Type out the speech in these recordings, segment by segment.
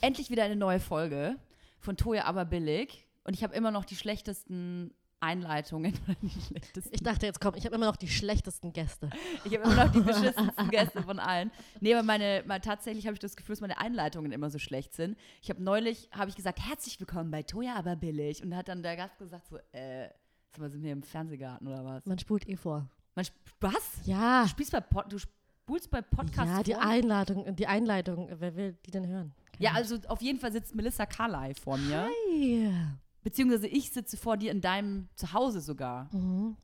endlich wieder eine neue Folge von Toya aber billig. Und ich habe immer noch die schlechtesten Einleitungen. die schlechtesten. Ich dachte, jetzt komm, ich habe immer noch die schlechtesten Gäste. Ich habe immer noch die beschissensten Gäste von allen. Nee, aber meine, mal, tatsächlich habe ich das Gefühl, dass meine Einleitungen immer so schlecht sind. Ich habe neulich, habe ich gesagt, herzlich willkommen bei Toya aber billig. Und da hat dann der Gast gesagt so, äh, sind wir im Fernsehgarten oder was? Man spult eh vor. Man, sp- was? Ja. Du spielst bei, Pod, du spulst bei Podcasts Ja, die vor? Einladung, die Einleitung, wer will die denn hören? Ja, also auf jeden Fall sitzt Melissa Carly vor mir. Hey. Beziehungsweise ich sitze vor dir in deinem Zuhause sogar. Mhm.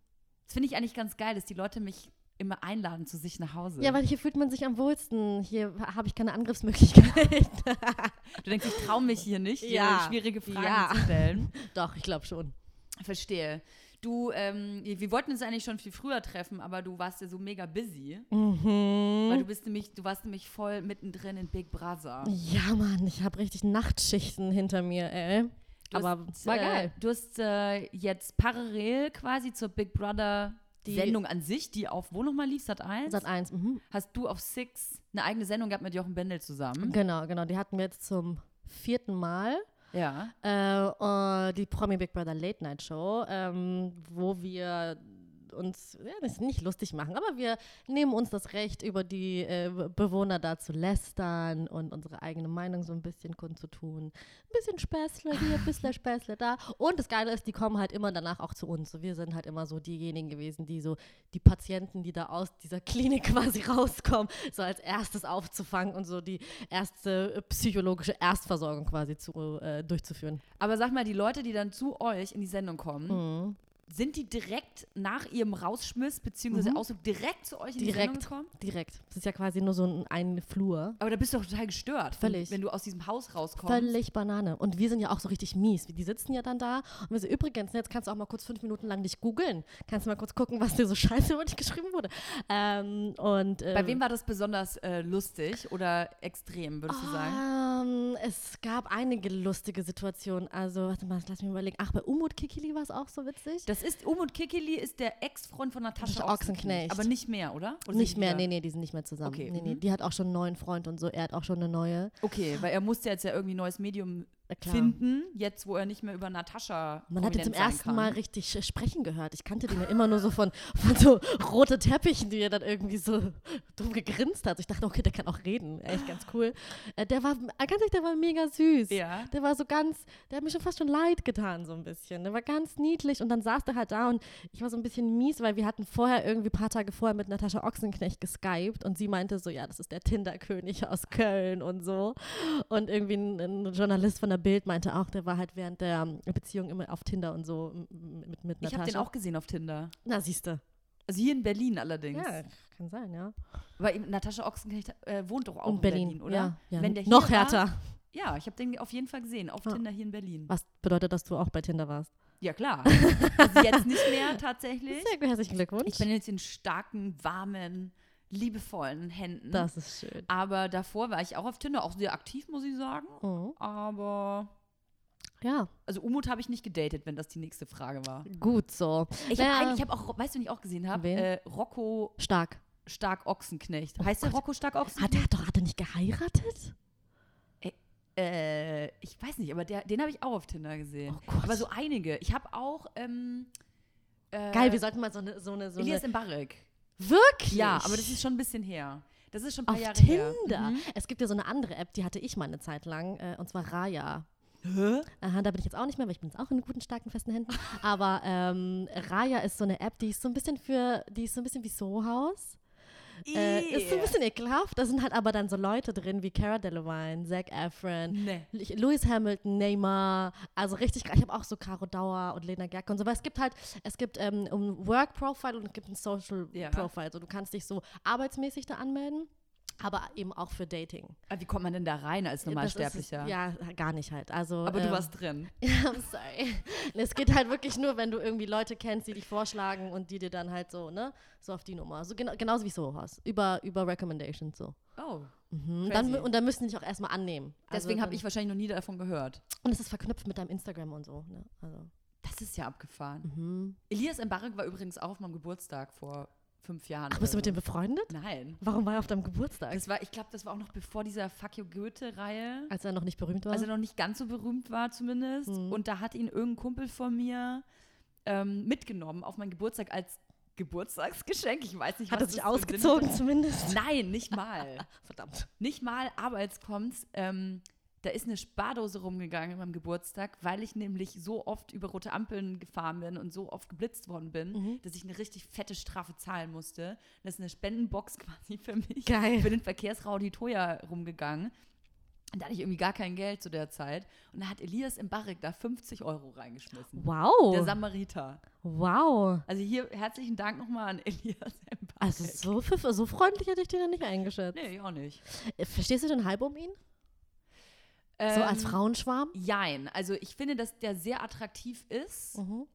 Das finde ich eigentlich ganz geil, dass die Leute mich immer einladen zu sich nach Hause. Ja, weil hier fühlt man sich am wohlsten. Hier habe ich keine Angriffsmöglichkeit. du denkst, ich traue mich hier nicht, Ja. hier schwierige Fragen Ja. zu stellen. Doch, ich glaube schon. Verstehe. Du, ähm, wir wollten uns eigentlich schon viel früher treffen, aber du warst ja so mega busy. Weil Mhm. du bist nämlich, du warst nämlich voll mittendrin in Big Brother. Ja, Mann, ich habe richtig Nachtschichten hinter mir, ey. Du Aber hast, war äh, geil. Du hast äh, jetzt parallel quasi zur Big Brother Die- Sendung an sich, die auf wo nochmal lief, Sat 1? Sat 1. Mhm. Hast du auf Six eine eigene Sendung gehabt mit Jochen Bendel zusammen? Genau, genau. Die hatten wir jetzt zum vierten Mal. Ja. Äh, äh, die Promi Big Brother Late Night Show, ähm, wo wir uns ja, das nicht lustig machen, aber wir nehmen uns das Recht, über die äh, Be- Bewohner da zu lästern und unsere eigene Meinung so ein bisschen kundzutun. Ein bisschen Späßle hier, ein bisschen Späßle da. Und das Geile ist, die kommen halt immer danach auch zu uns. So, wir sind halt immer so diejenigen gewesen, die so die Patienten, die da aus dieser Klinik quasi rauskommen, so als erstes aufzufangen und so die erste psychologische Erstversorgung quasi zu, äh, durchzuführen. Aber sag mal, die Leute, die dann zu euch in die Sendung kommen, Mhm. Sind die direkt nach ihrem Rausschmiss, beziehungsweise Mhm. Ausdruck direkt zu euch in die Sendung Direkt. gekommen? Direkt. Das ist ja quasi nur so ein, ein Flur. Aber da bist du doch total gestört, wenn- Völlig. wenn du aus diesem Haus rauskommst. Völlig Banane. Und wir sind ja auch so richtig mies. Die sitzen ja dann da und wir so, übrigens, jetzt kannst du auch mal kurz fünf Minuten lang dich googeln. Kannst du mal kurz gucken, was dir so scheiße über dich geschrieben wurde. Ähm, und, ähm, Bei wem war das besonders äh, lustig oder extrem, würdest du sagen? Ähm, es gab einige lustige Situationen. Also, warte mal, lass mich überlegen. Ach, bei Umut Kikili war es auch so witzig. Das ist, Umut Kikili ist der Ex-Freund von Natascha Ochsenknecht. Aber nicht mehr, oder? oder nicht mehr, nee, nee, die sind nicht mehr zusammen. Okay, Nee, nee, mhm. die hat auch schon einen neuen Freund und so. Er hat auch schon eine neue. Okay, weil er musste jetzt ja irgendwie ein neues Medium. Finden, jetzt wo er nicht mehr über Natascha Man hat ihn zum ersten. Mal richtig äh, sprechen gehört. Ich kannte den ja immer nur so von, von so rote Teppichen, die er dann irgendwie so dumm gegrinst hat. Ich dachte, okay, der kann auch reden. Echt ganz cool. Äh, der war, äh, ganz ehrlich, der war mega süß. Ja. Der war so ganz, der hat mir schon fast schon leid getan, so ein bisschen. Der war ganz niedlich und dann saß der halt da und ich war so ein bisschen mies, weil wir hatten vorher irgendwie ein paar Tage vorher mit Natascha Ochsenknecht geskypt und sie meinte so, ja, das ist der Tinder-König aus Köln und so. Und irgendwie ein, ein Journalist von der Bild meinte auch, der war halt während der Beziehung immer auf Tinder und so mit, mit Ich Natascha. habe den auch gesehen auf Tinder. Na, siehste. Also hier in Berlin allerdings. Ja, kann sein, ja. Weil eben Natascha Ochsenknecht äh, wohnt doch auch Und in Berlin, Berlin, oder? Ja, ja. Wenn der Noch war- härter. Ja, ich habe den auf jeden Fall gesehen, auf Ah. Tinder hier in Berlin. Was bedeutet, dass du auch bei Tinder warst? Ja, klar. also jetzt nicht mehr tatsächlich. Sehr herzlichen Glückwunsch. Ich bin jetzt in starken, warmen, liebevollen Händen. das ist schön. Aber davor war ich auch auf Tinder, auch sehr aktiv, muss ich sagen. Mhm. Aber, Ja, also Umut habe ich nicht gedatet, wenn das die nächste Frage war. gut so. Ich Ja. habe hab auch, weißt du, wen ich auch gesehen habe? Äh, Rocco Stark. Stark Ochsenknecht. Oh heißt der Gott. Rocco Stark Hat Ochsenknecht? er hat doch hat er nicht geheiratet? Äh, ich weiß nicht, aber der, den habe ich auch auf Tinder gesehen. Oh Gott. aber so einige. Ich habe auch, ähm, äh, Geil, wir sollten mal so eine so eine so Elias eine Mbarek. Wirklich? Ja, aber das ist schon ein bisschen her. Das ist schon ein paar auf Jahre Tinder. her. Mhm. Es gibt ja so eine andere App, die hatte ich mal eine Zeit lang äh, und zwar Raya. Hä? Aha, da bin ich jetzt auch nicht mehr, weil ich bin jetzt auch in guten, starken, festen Händen. Aber ähm, Raya ist so eine App, die ist so ein bisschen für, die ist so ein bisschen wie Sohaus. Äh, ist so ein bisschen ekelhaft. Da sind halt aber dann so Leute drin wie Cara Delevingne, Zac Efron, Nee. Lewis Hamilton, Neymar, also richtig, ich habe auch so Caro Dauer und Lena Gerke und so, weil es gibt halt, es gibt ähm, ein Work Profile und es gibt ein Social Ja. Profile, so du kannst dich so arbeitsmäßig da anmelden, aber eben auch für Dating. Aber wie kommt man denn da rein als Normalsterblicher? Ja, gar nicht halt. Also, Aber du ähm, warst drin. ja, I'm sorry. Es geht halt wirklich nur, wenn du irgendwie Leute kennst, die dich vorschlagen und die dir dann halt so, ne, so auf die Nummer. So gena genauso wie Sohas. Über, über Recommendations so. Oh. Mhm. Dann, und dann müssen die dich auch erstmal annehmen. Also Deswegen habe ich wahrscheinlich noch nie davon gehört. Und es ist verknüpft mit deinem Instagram und so. Ne? Also, Das ist ja abgefahren. mhm. Elias Mbarek war übrigens auch auf meinem Geburtstag vor fünf Jahren. Ach, bist du mit dem befreundet? Nein. Warum war er auf deinem Geburtstag? Das war, ich glaube, das war auch noch bevor dieser Fuck You Goethe-Reihe. als er noch nicht berühmt war? Also noch nicht ganz so berühmt war zumindest. Mhm. Und da hat ihn irgendein Kumpel von mir ähm, mitgenommen auf meinen Geburtstag als Geburtstagsgeschenk. Ich weiß nicht, Hat was er sich ausgezogen zumindest? Nein, nicht mal. Verdammt. nicht mal, aber jetzt kommt's. Ähm, da ist eine Spardose rumgegangen an meinem Geburtstag, weil ich nämlich so oft über rote Ampeln gefahren bin und so oft geblitzt worden bin, Mhm. dass ich eine richtig fette Strafe zahlen musste. Das ist eine Spendenbox quasi für mich. Geil. Für den Verkehrsraudi Toya rumgegangen. Und da hatte ich irgendwie gar kein Geld zu der Zeit. Und da hat Elias im Barrik da 50 Euro reingeschmissen. Wow. Der Samariter. wow. Also hier herzlichen Dank nochmal an Elias im Barrik. Also so, so freundlich hätte ich den ja nicht eingeschätzt. Nee, ich auch nicht. Verstehst du den Hype um ihn? So als Ähm, Frauenschwarm? Jein. Also ich finde, dass der sehr attraktiv ist. Mhm.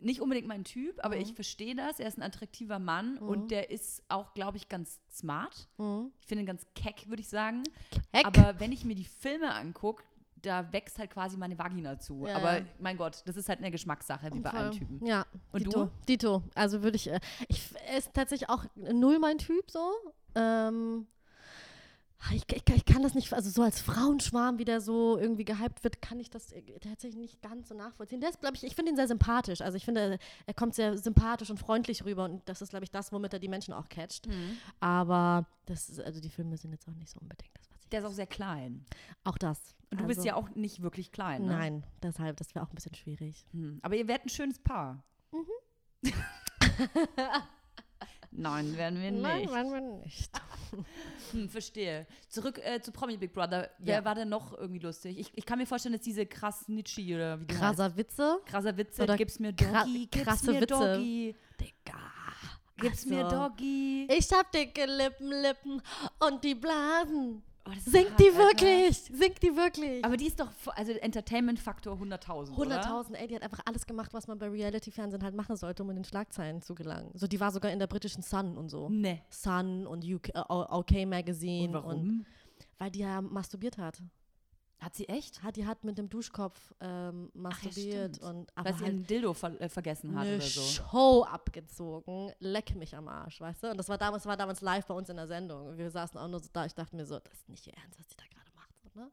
Nicht unbedingt mein Typ, aber Mhm. ich verstehe das. Er ist ein attraktiver Mann Mhm. und der ist auch, glaube ich, ganz smart. Mhm. Ich finde ihn ganz keck, würde ich sagen. Heck. Aber wenn ich mir die Filme angucke, da wächst halt quasi meine Vagina zu. Ja. Aber mein Gott, das ist halt eine Geschmackssache, wie bei allen. Typen. Ja. Und Dito. du? Dito. Also würde ich, äh, ich, er ist tatsächlich auch null mein Typ so. Ähm, ich, ich, ich kann das nicht, also so als Frauenschwarm, wie der so irgendwie gehypt wird, kann ich das äh, tatsächlich nicht ganz so nachvollziehen. Der ist, glaube ich, ich finde ihn sehr sympathisch. Also ich finde, er kommt sehr sympathisch und freundlich rüber und das ist, glaube ich, das, womit er die Menschen auch catcht. Aber das ist, also die Filme sind jetzt auch nicht so unbedingt das, was ich. Der ist auch sehr klein. Auch das. Und du also, bist ja auch nicht wirklich klein. Ne? Nein, deshalb, das wäre auch ein bisschen schwierig. Hm. Aber ihr werdet ein schönes Paar. Mhm. Nein, werden wir nicht. Nein, wollen wir nicht. Hm, verstehe. Zurück äh, zu Promi Big Brother. Wer Ja. war denn noch irgendwie lustig? Ich, ich kann mir vorstellen, dass diese krass Nitschi oder wie. Krasser Witze. Krasser Witze. Oder gib's mir Doggy. Gib's krasse mir Witze. Doggy. Digga. Gib's mir Also, Doggy. Ich hab dicke Lippen, Lippen und die Blasen. Oh, Singt hart, die Alter. wirklich? Singt die wirklich? Aber die ist doch, also Entertainment-Faktor 100.000, oder? 100.000, ey, die hat einfach alles gemacht, was man bei Reality-Fernsehen halt machen sollte, um in den Schlagzeilen zu gelangen. So, die war sogar in der britischen Sun und so. Ne. Sun und UK, äh, OK Magazine. Und warum? weil die ja masturbiert hat. Hat sie echt? hat. Die hat mit dem Duschkopf ähm, masturbiert stimmt. und Weil aber sie halt ihren Dildo ver äh, vergessen hat oder so. Show abgezogen. Leck mich am Arsch, weißt du? Und das war damals, war damals live bei uns in der Sendung. Und wir saßen auch nur so da. Ich dachte mir so, das ist nicht ihr Ernst, was die da gerade macht. So, ne?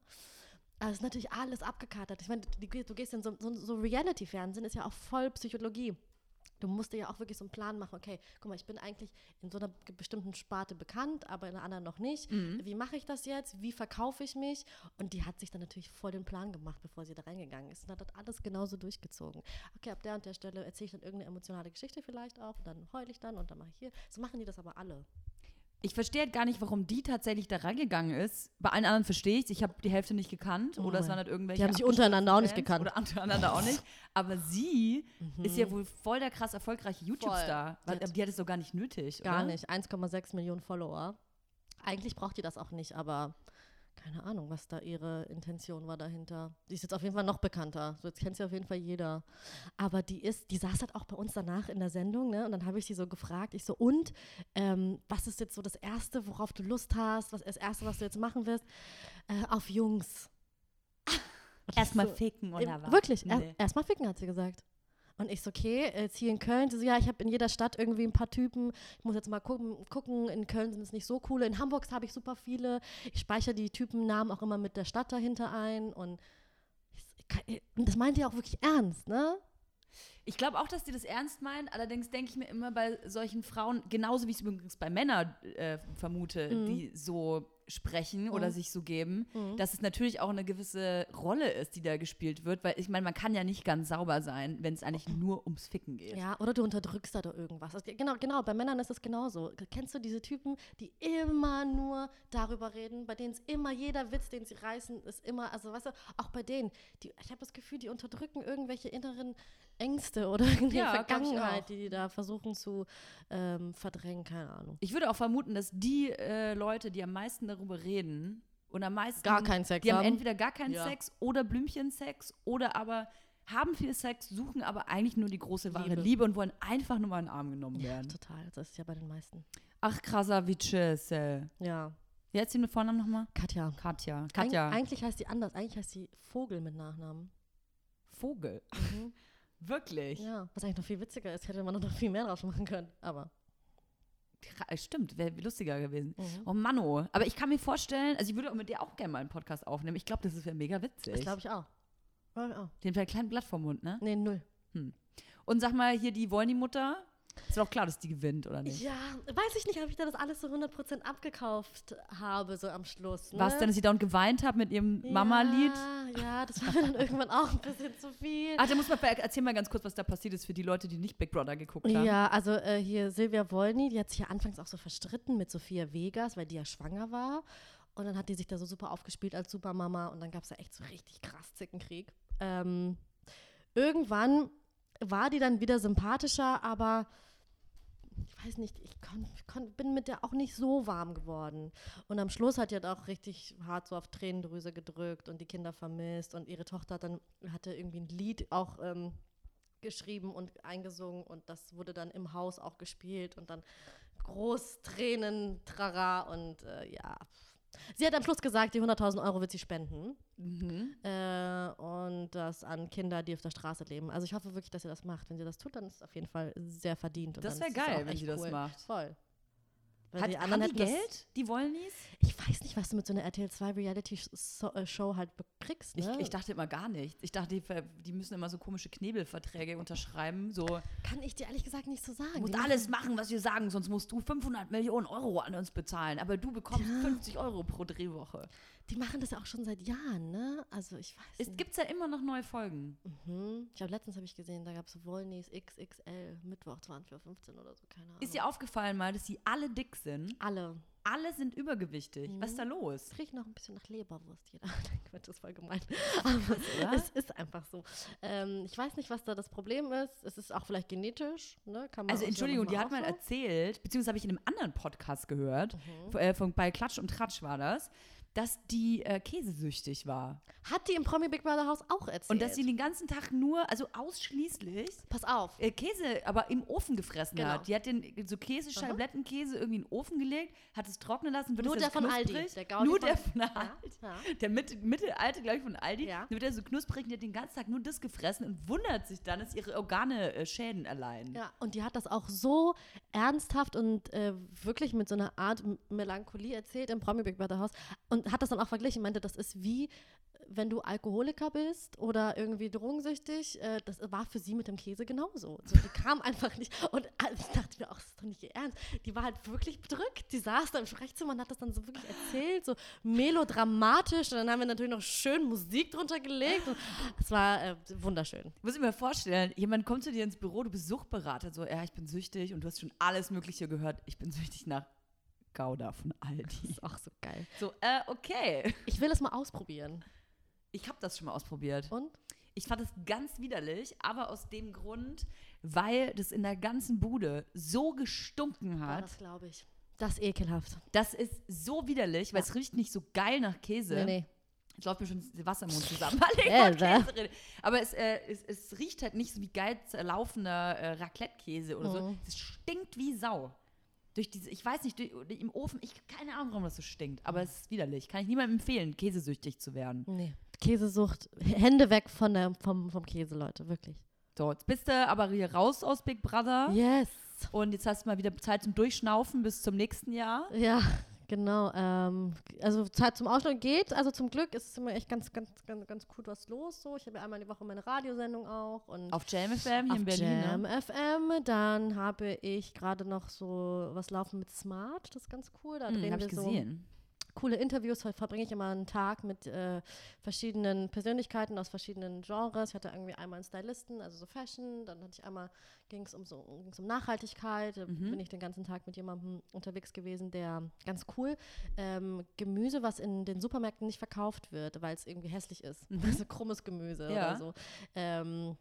Also es ist natürlich alles abgekatert. Ich meine, du, du gehst in so, so, so Reality-Fernsehen, ist ja auch voll Psychologie. Du musst dir ja auch wirklich so einen Plan machen, okay, guck mal, ich bin eigentlich in so einer bestimmten Sparte bekannt, aber in einer anderen noch nicht. Mhm. Wie mache ich das jetzt? Wie verkaufe ich mich? Und die hat sich dann natürlich voll den Plan gemacht, bevor sie da reingegangen ist. Und hat das alles genauso durchgezogen. Okay, ab der und der Stelle erzähle ich dann irgendeine emotionale Geschichte vielleicht auch und dann heule ich dann und dann mache ich hier. So machen die das aber alle. Ich verstehe halt gar nicht, warum die tatsächlich da reingegangen ist. Bei allen anderen verstehe ich Ich habe die Hälfte nicht gekannt. Oh oder es waren halt irgendwelche. Die haben sich untereinander auch nicht gekannt. Oder untereinander auch nicht. Aber sie ist ja wohl voll der krass erfolgreiche YouTube-Star. Die Die hat es doch gar nicht nötig. Gar oder? nicht. 1,6 Millionen Follower. Eigentlich braucht die das auch nicht, aber keine Ahnung, was da ihre Intention war dahinter. Die ist jetzt auf jeden Fall noch bekannter. So, jetzt kennt sie auf jeden Fall jeder. Aber die ist, die saß halt auch bei uns danach in der Sendung, ne? Und dann habe ich sie so gefragt, ich so, und ähm, was ist jetzt so das Erste, worauf du Lust hast? Was ist das Erste, was du jetzt machen wirst? Äh, auf Jungs. Erstmal so, ficken oder was? Wirklich, er, Nee. erstmal ficken, hat sie gesagt. Und ich so, okay, jetzt hier in Köln, sie so, ja, ich habe in jeder Stadt irgendwie ein paar Typen. Ich muss jetzt mal gucken, gucken. in Köln sind es nicht so coole. In Hamburg habe ich super viele. Ich speichere die Typennamen auch immer mit der Stadt dahinter ein. Und, ich, und das meint ihr auch wirklich ernst, ne? Ich glaube auch, dass die das ernst meinen. Allerdings denke ich mir immer bei solchen Frauen, genauso wie ich es übrigens bei Männern äh, vermute, Mhm. die so sprechen oder Mhm. sich so geben, Mhm. dass es natürlich auch eine gewisse Rolle ist, die da gespielt wird. Weil ich meine, man kann ja nicht ganz sauber sein, wenn es eigentlich nur ums Ficken geht. Ja, oder du unterdrückst da doch irgendwas. Genau, genau, bei Männern ist es genauso. Kennst du diese Typen, die immer nur darüber reden, bei denen es immer jeder Witz, den sie reißen, ist immer, also weißt du, auch bei denen, die, ich habe das Gefühl, die unterdrücken irgendwelche inneren Ängste oder irgendeine Ja, Vergangenheit, die die da versuchen zu ähm, verdrängen, keine Ahnung. Ich würde auch vermuten, dass die äh, Leute, die am meisten darüber reden und am meisten Gar keinen Sex die haben haben. entweder gar keinen Ja. Sex oder Blümchensex oder aber haben viel Sex, suchen aber eigentlich nur die große wahre Liebe. Liebe, und wollen einfach nur mal in den Arm genommen Ja, werden. total. Das ist ja bei den meisten. Ach, Krasavices. Äh. Ja. Wie heißt sie mit Vornamen nochmal? Katja. Katja. Eig Katja. eigentlich heißt sie anders. Eigentlich heißt sie Vogel mit Nachnamen. Vogel. Mhm. Wirklich? ja, was eigentlich noch viel witziger ist, hätte man noch viel mehr draus machen können. Aber äh, Stimmt, wäre lustiger gewesen. Mhm. Oh Manno. Aber ich kann mir vorstellen, also ich würde auch mit dir auch gerne mal einen Podcast aufnehmen. Ich glaube, das wäre mega witzig. Das glaube ich auch. Den wäre ein kleines Blatt vom Mund, ne? Nee, null. Und sag mal, hier die Wollny-Mutter. Ist doch klar, dass die gewinnt, oder nicht? Ja, weiß ich nicht, ob ich da das alles so 100% abgekauft habe, so am Schluss. Ne? Was denn, dass sie dauernd geweint hat mit ihrem Mama-Lied? Ja, ja, das war mir dann irgendwann auch ein bisschen zu viel. Ach, da muss man erzähl mal ganz kurz, was da passiert ist für die Leute, die nicht Big Brother geguckt haben. Ja, also äh, hier Silvia Wolny, die hat sich ja anfangs auch so verstritten mit Sophia Vegas, weil die ja schwanger war. Und dann hat die sich da so super aufgespielt als Supermama und dann gab es da echt so richtig krass Zickenkrieg. Ähm, irgendwann war die dann wieder sympathischer, aber ich weiß nicht, ich kon, kon, bin mit der auch nicht so warm geworden. Und am Schluss hat die halt auch richtig hart so auf Tränendrüse gedrückt und die Kinder vermisst. Und ihre Tochter hat dann hatte irgendwie ein Lied auch ähm, geschrieben und eingesungen und das wurde dann im Haus auch gespielt und dann groß Tränen, Trara und äh, ja. Sie hat am Schluss gesagt, die 100.000 Euro wird sie spenden Mhm. äh, und das an Kinder, die auf der Straße leben. Also ich hoffe wirklich, dass sie das macht. Wenn sie das tut, dann ist es auf jeden Fall sehr verdient. Und Das wäre geil, wenn sie das cool. macht. Voll. Weil Hat, die haben anderen die hätten das- Geld, die Wollnys? Ich weiß nicht, was du mit so einer RTL 2 Reality-Show halt bekriegst. Ich, Ne? ich dachte immer gar nichts. Ich dachte, die, die müssen immer so komische Knebelverträge unterschreiben. So, Kann ich dir ehrlich gesagt nicht so sagen. du musst alles machen, was wir sagen, sonst musst du 500 Millionen Euro an uns bezahlen. Aber du bekommst 50 Euro pro Drehwoche. Die machen das ja auch schon seit Jahren, ne? Also ich weiß Es gibt ja immer noch neue Folgen. Mhm. Ich glaube, letztens habe ich gesehen, da gab es Wollnys XXL, Mittwoch 20.15 Uhr oder so, keine Ahnung. Ist dir aufgefallen mal, dass die alle dick sind? Alle. Alle sind übergewichtig. Was ist da los? Es riecht noch ein bisschen nach Leberwurst jeder. Quatsch, das ist voll gemein. Aber es ist einfach so. Ähm, ich weiß nicht, was da das Problem ist. Es ist auch vielleicht genetisch, ne? Also Entschuldigung, die hat mal so. erzählt, beziehungsweise habe ich in einem anderen Podcast gehört, Mhm. äh, von, bei Klatsch und Tratsch war das, dass die äh, käsesüchtig war. Hat die im Promi Big Brother Haus auch erzählt. Und dass sie den ganzen Tag nur, also ausschließlich Pass auf. äh, Käse, aber im Ofen gefressen Genau. hat. Die hat den so Käse, Schablettenkäse irgendwie in den Ofen gelegt, hat es trocknen lassen, wird Nur der von Aldi. Der Gaudi Nur von- der von Ja, Aldi. ja. Der Mitte, Mittelalte, glaube ich, von Aldi. Ja. Wird er so knusprig und die hat den ganzen Tag nur das gefressen und wundert sich dann, dass ihre Organe äh, Schäden erleiden. Ja, und die hat das auch so ernsthaft und äh, wirklich mit so einer Art Melancholie erzählt im Promi Big Brother Haus und hat das dann auch verglichen. Meinte, das ist wie, wenn du Alkoholiker bist oder irgendwie drogensüchtig. Äh, das war für sie mit dem Käse genauso. So, die kam einfach nicht. Und äh, ich dachte mir auch, das ist doch nicht ihr Ernst. Die war halt wirklich bedrückt. Die saß da im Sprechzimmer und hat das dann so wirklich erzählt, so melodramatisch. Und dann haben wir natürlich noch schön Musik drunter gelegt. Und es war äh, wunderschön. Muss ich mir vorstellen, jemand kommt zu dir ins Büro, du bist Suchtberater, so, ja, ich bin süchtig und du hast schon alles Mögliche gehört. Ich bin süchtig nach Gouda von Aldi. Ist auch so geil. So, äh, okay. Ich will es mal ausprobieren. Ich habe das schon mal ausprobiert. Und? Ich fand es ganz widerlich, aber aus dem Grund, weil das in der ganzen Bude so gestunken Ja, hat. das glaube ich. Das ist ekelhaft. Das ist so widerlich, weil es riecht nicht so geil nach Käse. Nee, nee. Es läuft mir schon das Wasser im Mund zusammen. weil ich Äh, von Käse rede. Aber es, äh, es, es riecht halt nicht so wie geil zerlaufender äh, Raclette-Käse oder so. Mhm. Es stinkt wie Sau. Durch diese, ich weiß nicht, durch, im Ofen, ich keine Ahnung, warum das so stinkt, aber es ist widerlich. Kann ich niemandem empfehlen, käsesüchtig zu werden. Nee. Käsesucht. Hände weg von der, vom, vom Käse, Leute. Wirklich. So, jetzt bist du aber hier raus aus Big Brother Yes. und jetzt hast du mal wieder Zeit zum Durchschnaufen bis zum nächsten Jahr. Ja, genau. Ähm, also Zeit zum Ausschlag geht. Also zum Glück ist immer echt ganz, ganz, ganz, ganz cool was los. So. Ich habe ja einmal die Woche meine Radiosendung auch. Und Auf Jam FM hier in Berlin. Jam Ne? FM. Dann habe ich gerade noch so was laufen mit Smart. Das ist ganz cool. Da Hm, drehen wir ich so gesehen. Coole Interviews. Verbringe ich immer einen Tag mit äh, verschiedenen Persönlichkeiten aus verschiedenen Genres. Ich hatte irgendwie einmal einen Stylisten, also so Fashion. Dann hatte ich einmal, ging es um, so, ging's um Nachhaltigkeit. Mhm. bin ich den ganzen Tag mit jemandem unterwegs gewesen, der ganz cool ähm, Gemüse, was in den Supermärkten nicht verkauft wird, weil es irgendwie hässlich ist. Mhm. Also krummes Gemüse Ja. oder so. Ähm,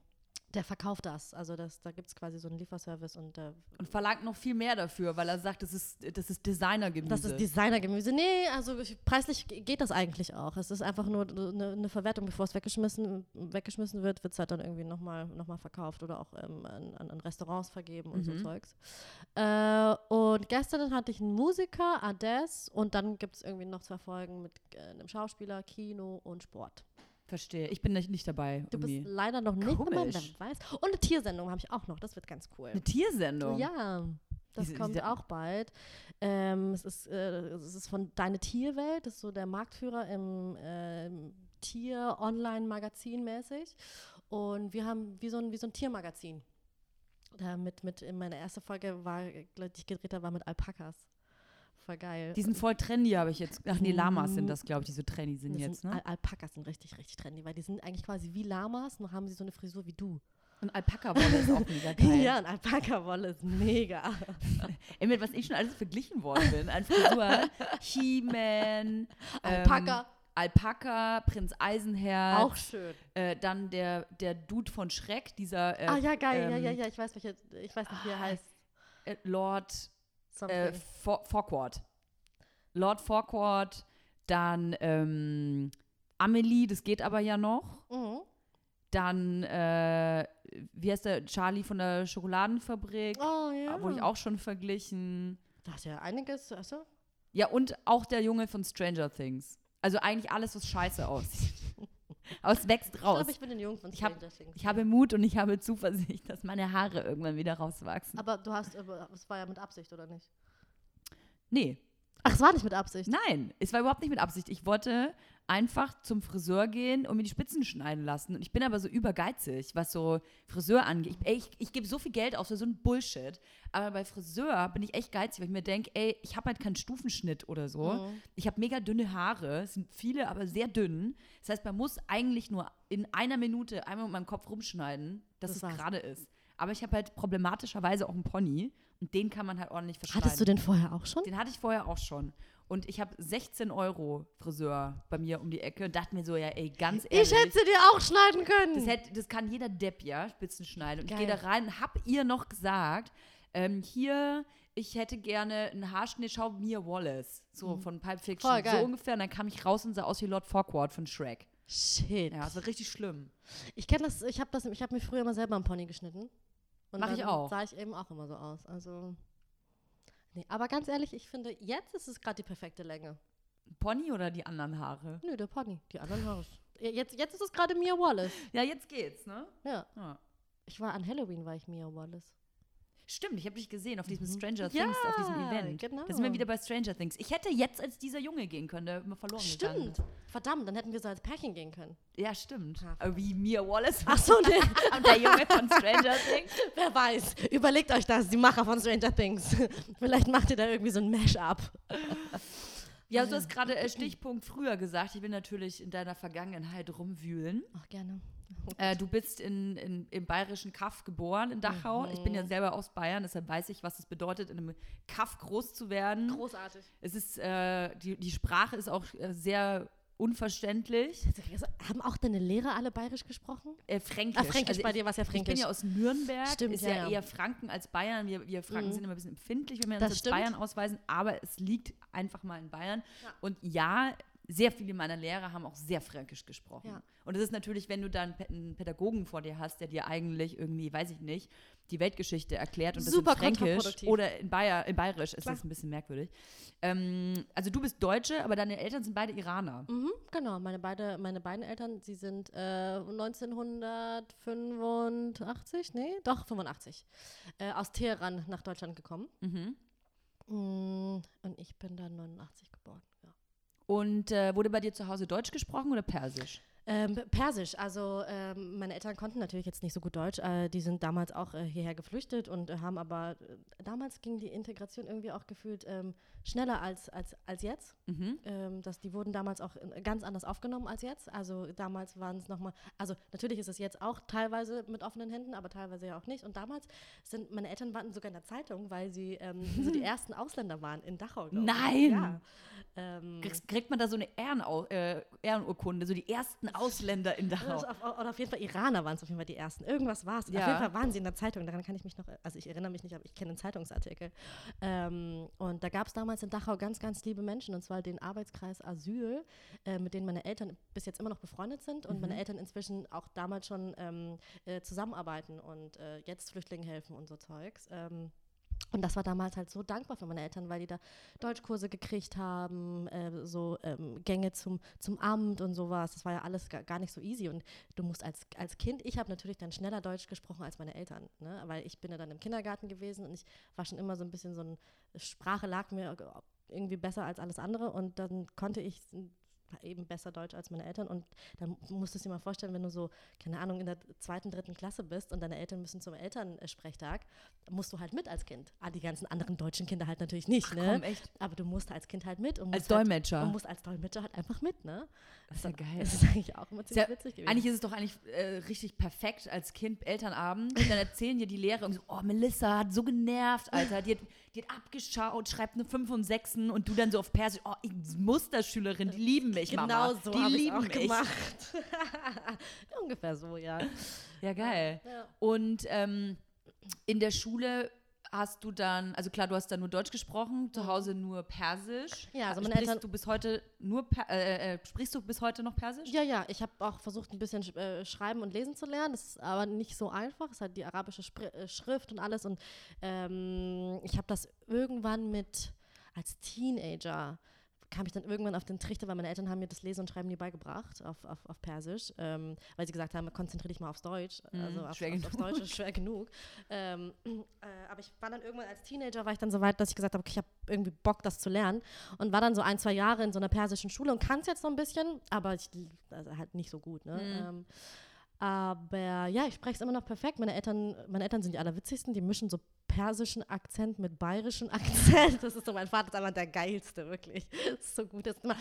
der verkauft das. Also das, da gibt es quasi so einen Lieferservice und äh, Und verlangt noch viel mehr dafür, weil er sagt, das ist, das ist Designergemüse. Das ist Designergemüse. Nee, also ich- preislich ge- geht das eigentlich auch. Es ist einfach nur eine, eine Verwertung, bevor es weggeschmissen, weggeschmissen wird, wird es halt dann irgendwie nochmal noch mal verkauft oder auch ähm, an, an an Restaurants vergeben und so Mhm. Zeugs. Äh, und gestern hatte ich einen Musiker, Ades, und dann gibt es irgendwie noch zwei Folgen mit äh, einem Schauspieler, Kino und Sport. Verstehe. Ich bin nicht, nicht dabei. Du irgendwie. bist leider noch nicht dabei, Komisch. wer weiß. Und eine Tiersendung habe ich auch noch, das wird ganz cool. Eine Tiersendung. Ja, Das Diese- kommt diese- auch bald. Ähm, es, ist, äh, es ist von Deine Tierwelt, das ist so der Marktführer im ähm, Tier-Online-Magazin mäßig. Und wir haben wie so ein, wie so ein Tiermagazin. Da mit, mit, in meiner ersten Folge war, äh, die ich gedreht habe, war mit Alpakas. Voll geil. Die sind voll trendy, habe ich jetzt. Ach nee, Lamas sind das, glaube ich, die so trendy sind Das jetzt, sind, ne? Al Alpakas sind richtig, richtig trendy, weil die sind eigentlich quasi wie Lamas, nur haben sie so eine Frisur wie du. Und Alpaka-Wolle ist auch mega geil. Ja, ein Alpaka-Wolle ist mega. Ey, mit was ich schon alles verglichen worden bin. An Frisur, He-Man, Alpaka. Ähm, Alpaka, Prinz Eisenherz. auch schön. Äh, dann der, der Dude von Schreck, dieser äh, ah ja, geil, ja, ähm, ja, ja, ich weiß, welche, ich weiß nicht, wie er heißt. äh, Lord. Äh, For Forquart. Lord Forquart, dann ähm, Amelie, das geht aber ja noch. mhm. Dann, äh, wie heißt der, Charlie von der Schokoladenfabrik, Oh ja. wurde ich auch schon verglichen. Da hast du ja einiges, also. Ja, und auch der Junge von Stranger Things. Also eigentlich alles, was scheiße aussieht. Aber es wächst Ich raus. glaube, ich bin den Jungen von Ich hab-. Ich habe Mut und ich habe Zuversicht, dass meine Haare irgendwann wieder rauswachsen. Aber du hast, es war ja mit Absicht, oder nicht? Nee, Ach, es war nicht mit Absicht. nein, es war überhaupt nicht mit Absicht. Ich wollte einfach zum Friseur gehen und mir die Spitzen schneiden lassen. Und ich bin aber so übergeizig, was so Friseur angeht. Ich, ey, ich, ich gebe so viel Geld aus für so ein Bullshit. Aber bei Friseur bin ich echt geizig, weil ich mir denke, ey, ich habe halt keinen Stufenschnitt oder so. Mhm. Ich habe mega dünne Haare, es sind viele, aber sehr dünn. Das heißt, man muss eigentlich nur in einer Minute einmal mit meinem Kopf rumschneiden, dass Das es gerade ist. Aber ich habe halt problematischerweise auch einen Pony und den kann man halt ordentlich verschneiden. Hattest du den vorher auch schon? Den hatte ich vorher auch schon. Und ich habe 16 Euro Friseur bei mir um die Ecke und dachte mir so, ja, ey, ganz ehrlich. Ich hätte sie dir auch schneiden können. das, hätte, das kann jeder Depp, ja, Spitzen schneiden. Und ich Geil. gehe da rein und hab ihr noch gesagt, ähm, hier, ich hätte gerne einen Haarschnitt, schau Mia Wallace, so von Pipe Fiction, Mhm. Voll geil. so ungefähr. Und dann kam ich raus und sah aus wie Lord Farquaad von Shrek. Shit. Ja, das war richtig schlimm. Ich kenne das, ich habe das, ich habe mir früher immer selber einen Pony geschnitten. Und Mach ich auch. sah ich eben auch immer so aus. Also. Nee, aber ganz ehrlich, ich finde, jetzt ist es gerade die perfekte Länge. Pony oder die anderen Haare? Nö, der Pony. Die anderen Haare. Jetzt, jetzt ist es gerade Mia Wallace. Ja, jetzt geht's, ne? Ja. Ja. Ich war an Halloween, war ich Mia Wallace. Stimmt, ich habe dich gesehen auf diesem Stranger Ja, Things, auf diesem Event. genau. Da sind wir wieder bei Stranger Things. Ich hätte jetzt als dieser Junge gehen können, der immer verloren gegangen Stimmt. ist. Verdammt, dann hätten wir so als Pärchen gehen können. Ja, stimmt. Aber wie Mia Wallace Ach so, nee. und der Junge von Stranger Things. Wer weiß. Überlegt euch das, die Macher von Stranger Things. Vielleicht macht ihr da irgendwie so ein Mash-up. Ja, du hast gerade äh, Stichpunkt früher gesagt. Ich will natürlich in deiner Vergangenheit rumwühlen. Ach, gerne. Äh, du bist in, in, im bayerischen Kaff geboren, in Dachau. Ich bin ja selber aus Bayern, deshalb weiß ich, was es bedeutet, in einem Kaff groß zu werden. Großartig. Es ist, äh, die, die Sprache ist auch äh, sehr unverständlich. Haben auch deine Lehrer alle bayerisch gesprochen? Äh, Fränkisch. Ah, Fränkisch, Also bei ich, dir war es ja Ich bin Fränkisch. ja aus Nürnberg, Stimmt, ist ja, ja, ja. eher Franken als Bayern. Wir, wir Franken Mhm. sind immer ein bisschen empfindlich, wenn wir Das uns als. Bayern ausweisen, aber es liegt einfach mal in Bayern. Ja. Und ja, sehr viele meiner Lehrer haben auch sehr Fränkisch gesprochen. Ja. Und es ist natürlich, wenn du dann einen Pädagogen vor dir hast, der dir eigentlich irgendwie, weiß ich nicht, die Weltgeschichte erklärt und Super das in Fränkisch oder in, Bayer, in Bayerisch ist Klar. das ein bisschen merkwürdig. Ähm, also du bist Deutsche, aber deine Eltern sind beide Iraner. Mhm, genau, meine, beide, meine beiden Eltern, sie sind äh, 1985, nee, doch 85, äh, aus Teheran nach Deutschland gekommen. Mhm. Mm, und ich bin dann 89 geboren. Ja. Und äh, wurde bei dir zu Hause Deutsch gesprochen oder Persisch? Ähm, Persisch, also ähm, meine Eltern konnten natürlich jetzt nicht so gut Deutsch. Äh, die sind damals auch äh, hierher geflüchtet und äh, haben aber, äh, damals ging die Integration irgendwie auch gefühlt ähm, schneller als, als, als jetzt. Mhm. Ähm, dass die wurden damals auch ganz anders aufgenommen als jetzt. Also damals waren es nochmal, also natürlich ist es jetzt auch teilweise mit offenen Händen, aber teilweise ja auch nicht. Und damals sind meine Eltern waren sogar in der Zeitung, weil sie ähm, so die ersten Ausländer waren in Dachau. Nein! Ja. Ähm, Kriegst, kriegt man da so eine Ehrenau äh, Ehrenurkunde, so die ersten Ausländer in Dachau? Oder auf jeden Fall Iraner waren es auf jeden Fall die ersten. Irgendwas war es. Ja. Auf jeden Fall waren sie in der Zeitung. Daran kann ich mich noch, also ich erinnere mich nicht, aber ich kenne einen Zeitungsartikel. Ähm, und da gab es damals in Dachau ganz, ganz liebe Menschen, und zwar den Arbeitskreis Asyl, äh, mit denen meine Eltern bis jetzt immer noch befreundet sind und meine Eltern inzwischen auch damals schon ähm, äh, zusammenarbeiten und äh, jetzt Flüchtlingen helfen und so Zeugs. Ähm, Und das war damals halt so dankbar für meine Eltern, weil die da Deutschkurse gekriegt haben, äh, so ähm, Gänge zum, zum Amt und sowas. Das war ja alles gar, gar nicht so easy. Und du musst als, als Kind, ich habe natürlich dann schneller Deutsch gesprochen als meine Eltern, ne? weil ich bin ja dann im Kindergarten gewesen und ich war schon immer so ein bisschen so ein, Sprache lag mir irgendwie besser als alles andere und dann konnte ich eben besser Deutsch als meine Eltern. Und dann musst du dir mal vorstellen, wenn du so, keine Ahnung, in der zweiten, dritten Klasse bist und deine Eltern müssen zum Elternsprechtag, musst du halt mit als Kind. Ah, die ganzen anderen deutschen Kinder halt natürlich nicht, Ach, ne? Komm, echt? Aber du musst als Kind halt mit. Und als halt Dolmetscher. Und musst als Dolmetscher halt einfach mit, ne? Das ist ja geil. Das ist eigentlich auch immer ziemlich ja, witzig gewesen. Eigentlich ist es doch eigentlich äh, richtig perfekt als Kind Elternabend. Dann erzählen dir die Lehrer so, oh, Melissa hat so genervt, Alter. Die hat, die hat abgeschaut, schreibt eine 5 und 6 und du dann so auf Persisch, oh, ich Musterschülerin, die lieben mich, genau Mama. Genau so die lieben auch gemacht. Ungefähr so, ja. Ja, geil. Ja. Und ähm, in der Schule hast du dann, also klar, du hast dann nur Deutsch gesprochen, zu mhm. Hause nur Persisch. Ja, also meine sprichst Eltern, du bis heute nur äh, äh, sprichst du bis heute noch Persisch? Ja, ja, ich habe auch versucht ein bisschen äh, schreiben und lesen zu lernen, das ist aber nicht so einfach, es halt die arabische Spr äh, Schrift und alles und ähm, ich habe das irgendwann mit als Teenager kam ich dann irgendwann auf den Trichter, weil meine Eltern haben mir das Lesen und Schreiben nie beigebracht auf, auf, auf Persisch, ähm, weil sie gesagt haben, konzentriere dich mal aufs Deutsch. Mhm, also auf, schwer auf, aufs Deutsch ist schwer genug. Ähm, äh, aber ich war dann irgendwann als Teenager, war ich dann so weit, dass ich gesagt habe, okay, ich habe irgendwie Bock, das zu lernen. Und war dann so ein, zwei Jahre in so einer persischen Schule und kann es jetzt noch ein bisschen, aber ich, also halt nicht so gut. Ne? Mhm. Ähm, aber ja, ich spreche es immer noch perfekt. Meine Eltern, meine Eltern sind die allerwitzigsten. Die mischen so persischen Akzent mit bayerischen Akzent. Das ist so, mein Vater ist einfach der geilste, wirklich. Das ist so gut. Das immer,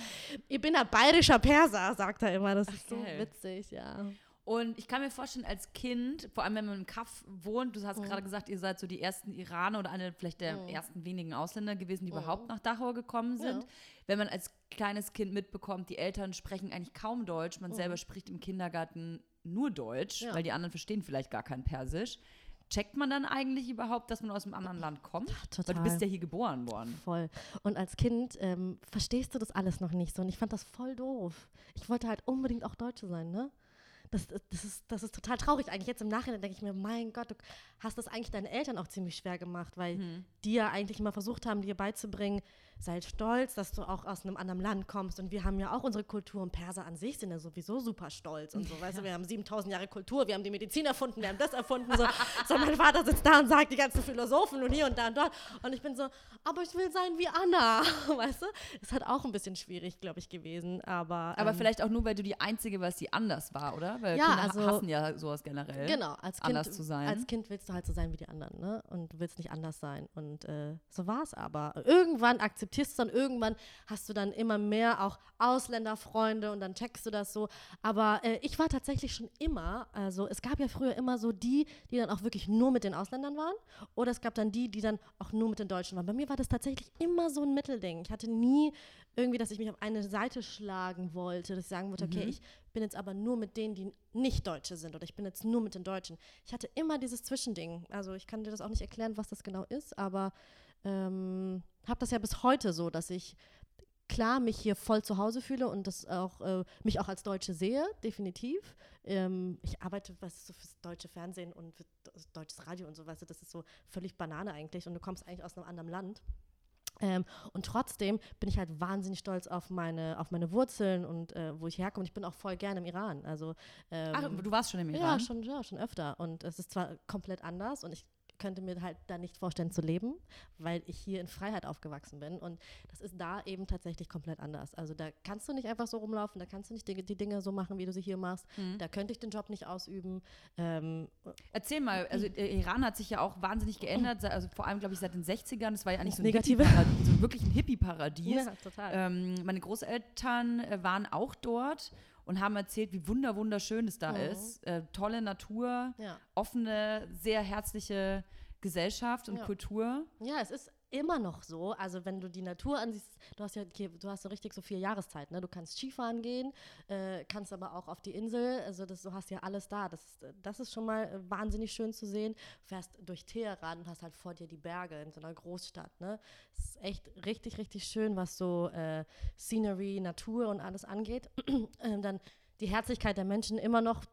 ich bin ein bayerischer Perser, sagt er immer. Das Ach, ist so geil. witzig, ja. Und ich kann mir vorstellen, als Kind, vor allem wenn man im Kaff wohnt, du hast mhm. gerade gesagt, ihr seid so die ersten Iraner oder eine vielleicht der mhm. ersten wenigen Ausländer gewesen, die mhm. überhaupt nach Dachau gekommen sind. Ja. Wenn man als kleines Kind mitbekommt, die Eltern sprechen eigentlich kaum Deutsch, man selber mhm. spricht im Kindergarten nur Deutsch, ja. weil die anderen verstehen vielleicht gar kein Persisch checkt man dann eigentlich überhaupt, dass man aus einem anderen Land kommt? Total. Weil du bist ja hier geboren worden. Voll. Und als Kind ähm, verstehst du das alles noch nicht so. Und ich fand das voll doof. Ich wollte halt unbedingt auch Deutsche sein, ne? Das, das, ist, das ist total traurig. Eigentlich jetzt im Nachhinein denke ich mir, mein Gott, du hast das eigentlich deinen Eltern auch ziemlich schwer gemacht, weil hm. die ja eigentlich immer versucht haben, dir beizubringen, sei stolz, dass du auch aus einem anderen Land kommst. Und wir haben ja auch unsere Kultur. Und Perser an sich sind ja sowieso super stolz und so. Weißt du, wir haben 7000 Jahre Kultur, wir haben die Medizin erfunden, wir haben das erfunden. So, so mein Vater sitzt da und sagt die ganzen Philosophen und hier und da und dort. Und ich bin so, aber ich will sein wie Anna. Weißt du? Ist halt auch ein bisschen schwierig, glaube ich, gewesen. Aber, aber ähm, vielleicht auch nur, weil du die Einzige warst, die anders war, oder? Weil ja, Kinder also, hassen ja sowas generell. Genau, als kind, anders zu sein. Als Kind willst du halt so sein wie die anderen, ne? Und du willst nicht anders sein. Und äh, so war es aber. Irgendwann akzeptierst du dann irgendwann irgendwann hast du dann immer mehr auch Ausländerfreunde und dann checkst du das so. Aber äh, ich war tatsächlich schon immer, also es gab ja früher immer so die, die dann auch wirklich nur mit den Ausländern waren oder es gab dann die, die dann auch nur mit den Deutschen waren. Bei mir war das tatsächlich immer so ein Mittelding. Ich hatte nie irgendwie, dass ich mich auf eine Seite schlagen wollte, dass ich sagen wollte, okay, mhm. ich bin jetzt aber nur mit denen, die nicht Deutsche sind oder ich bin jetzt nur mit den Deutschen. Ich hatte immer dieses Zwischending. Also ich kann dir das auch nicht erklären, was das genau ist, aber ähm, habe das ja bis heute so, dass ich klar mich hier voll zu Hause fühle und das auch äh, mich auch als Deutsche sehe, definitiv. Ähm, ich arbeite was so fürs deutsche Fernsehen und für deutsches Radio und so, weißt du, das ist so völlig Banane eigentlich und du kommst eigentlich aus einem anderen Land. Ähm, und trotzdem bin ich halt wahnsinnig stolz auf meine, auf meine Wurzeln und äh, wo ich herkomme. Ich bin auch voll gerne im Iran. Also, ähm, Ach, du warst schon im Iran? Ja, schon, ja, schon öfter. Und es ist zwar komplett anders und ich könnte mir halt da nicht vorstellen zu leben, weil ich hier in Freiheit aufgewachsen bin. Und das ist da eben tatsächlich komplett anders. Also da kannst du nicht einfach so rumlaufen, da kannst du nicht die, die Dinge so machen, wie du sie hier machst. Mhm. Da könnte ich den Job nicht ausüben. Ähm, Erzähl mal, also der Iran hat sich ja auch wahnsinnig geändert, also vor allem, glaube ich, seit den 60ern. Das war ja eigentlich so ein Negative. Hippie-Paradies, so wirklich ein Hippie-Paradies. Ja, total. Ähm, meine Großeltern äh, waren auch dort und haben erzählt, wie wunder wunderschön es da mhm. ist. Äh, tolle Natur, ja. offene, sehr herzliche Gesellschaft und ja. Kultur. Ja, es ist immer noch so. Also wenn du die Natur ansiehst, du hast ja du hast so richtig so vier Jahreszeiten. Ne? Du kannst Skifahren gehen, äh, kannst aber auch auf die Insel. Also das, du hast ja alles da. Das, das ist schon mal äh, wahnsinnig schön zu sehen. Du fährst durch Teheran und hast halt vor dir die Berge in so einer Großstadt. Ne? Es ist echt richtig, richtig schön, was so äh, Scenery, Natur und alles angeht. ähm, dann die Herzlichkeit der Menschen immer noch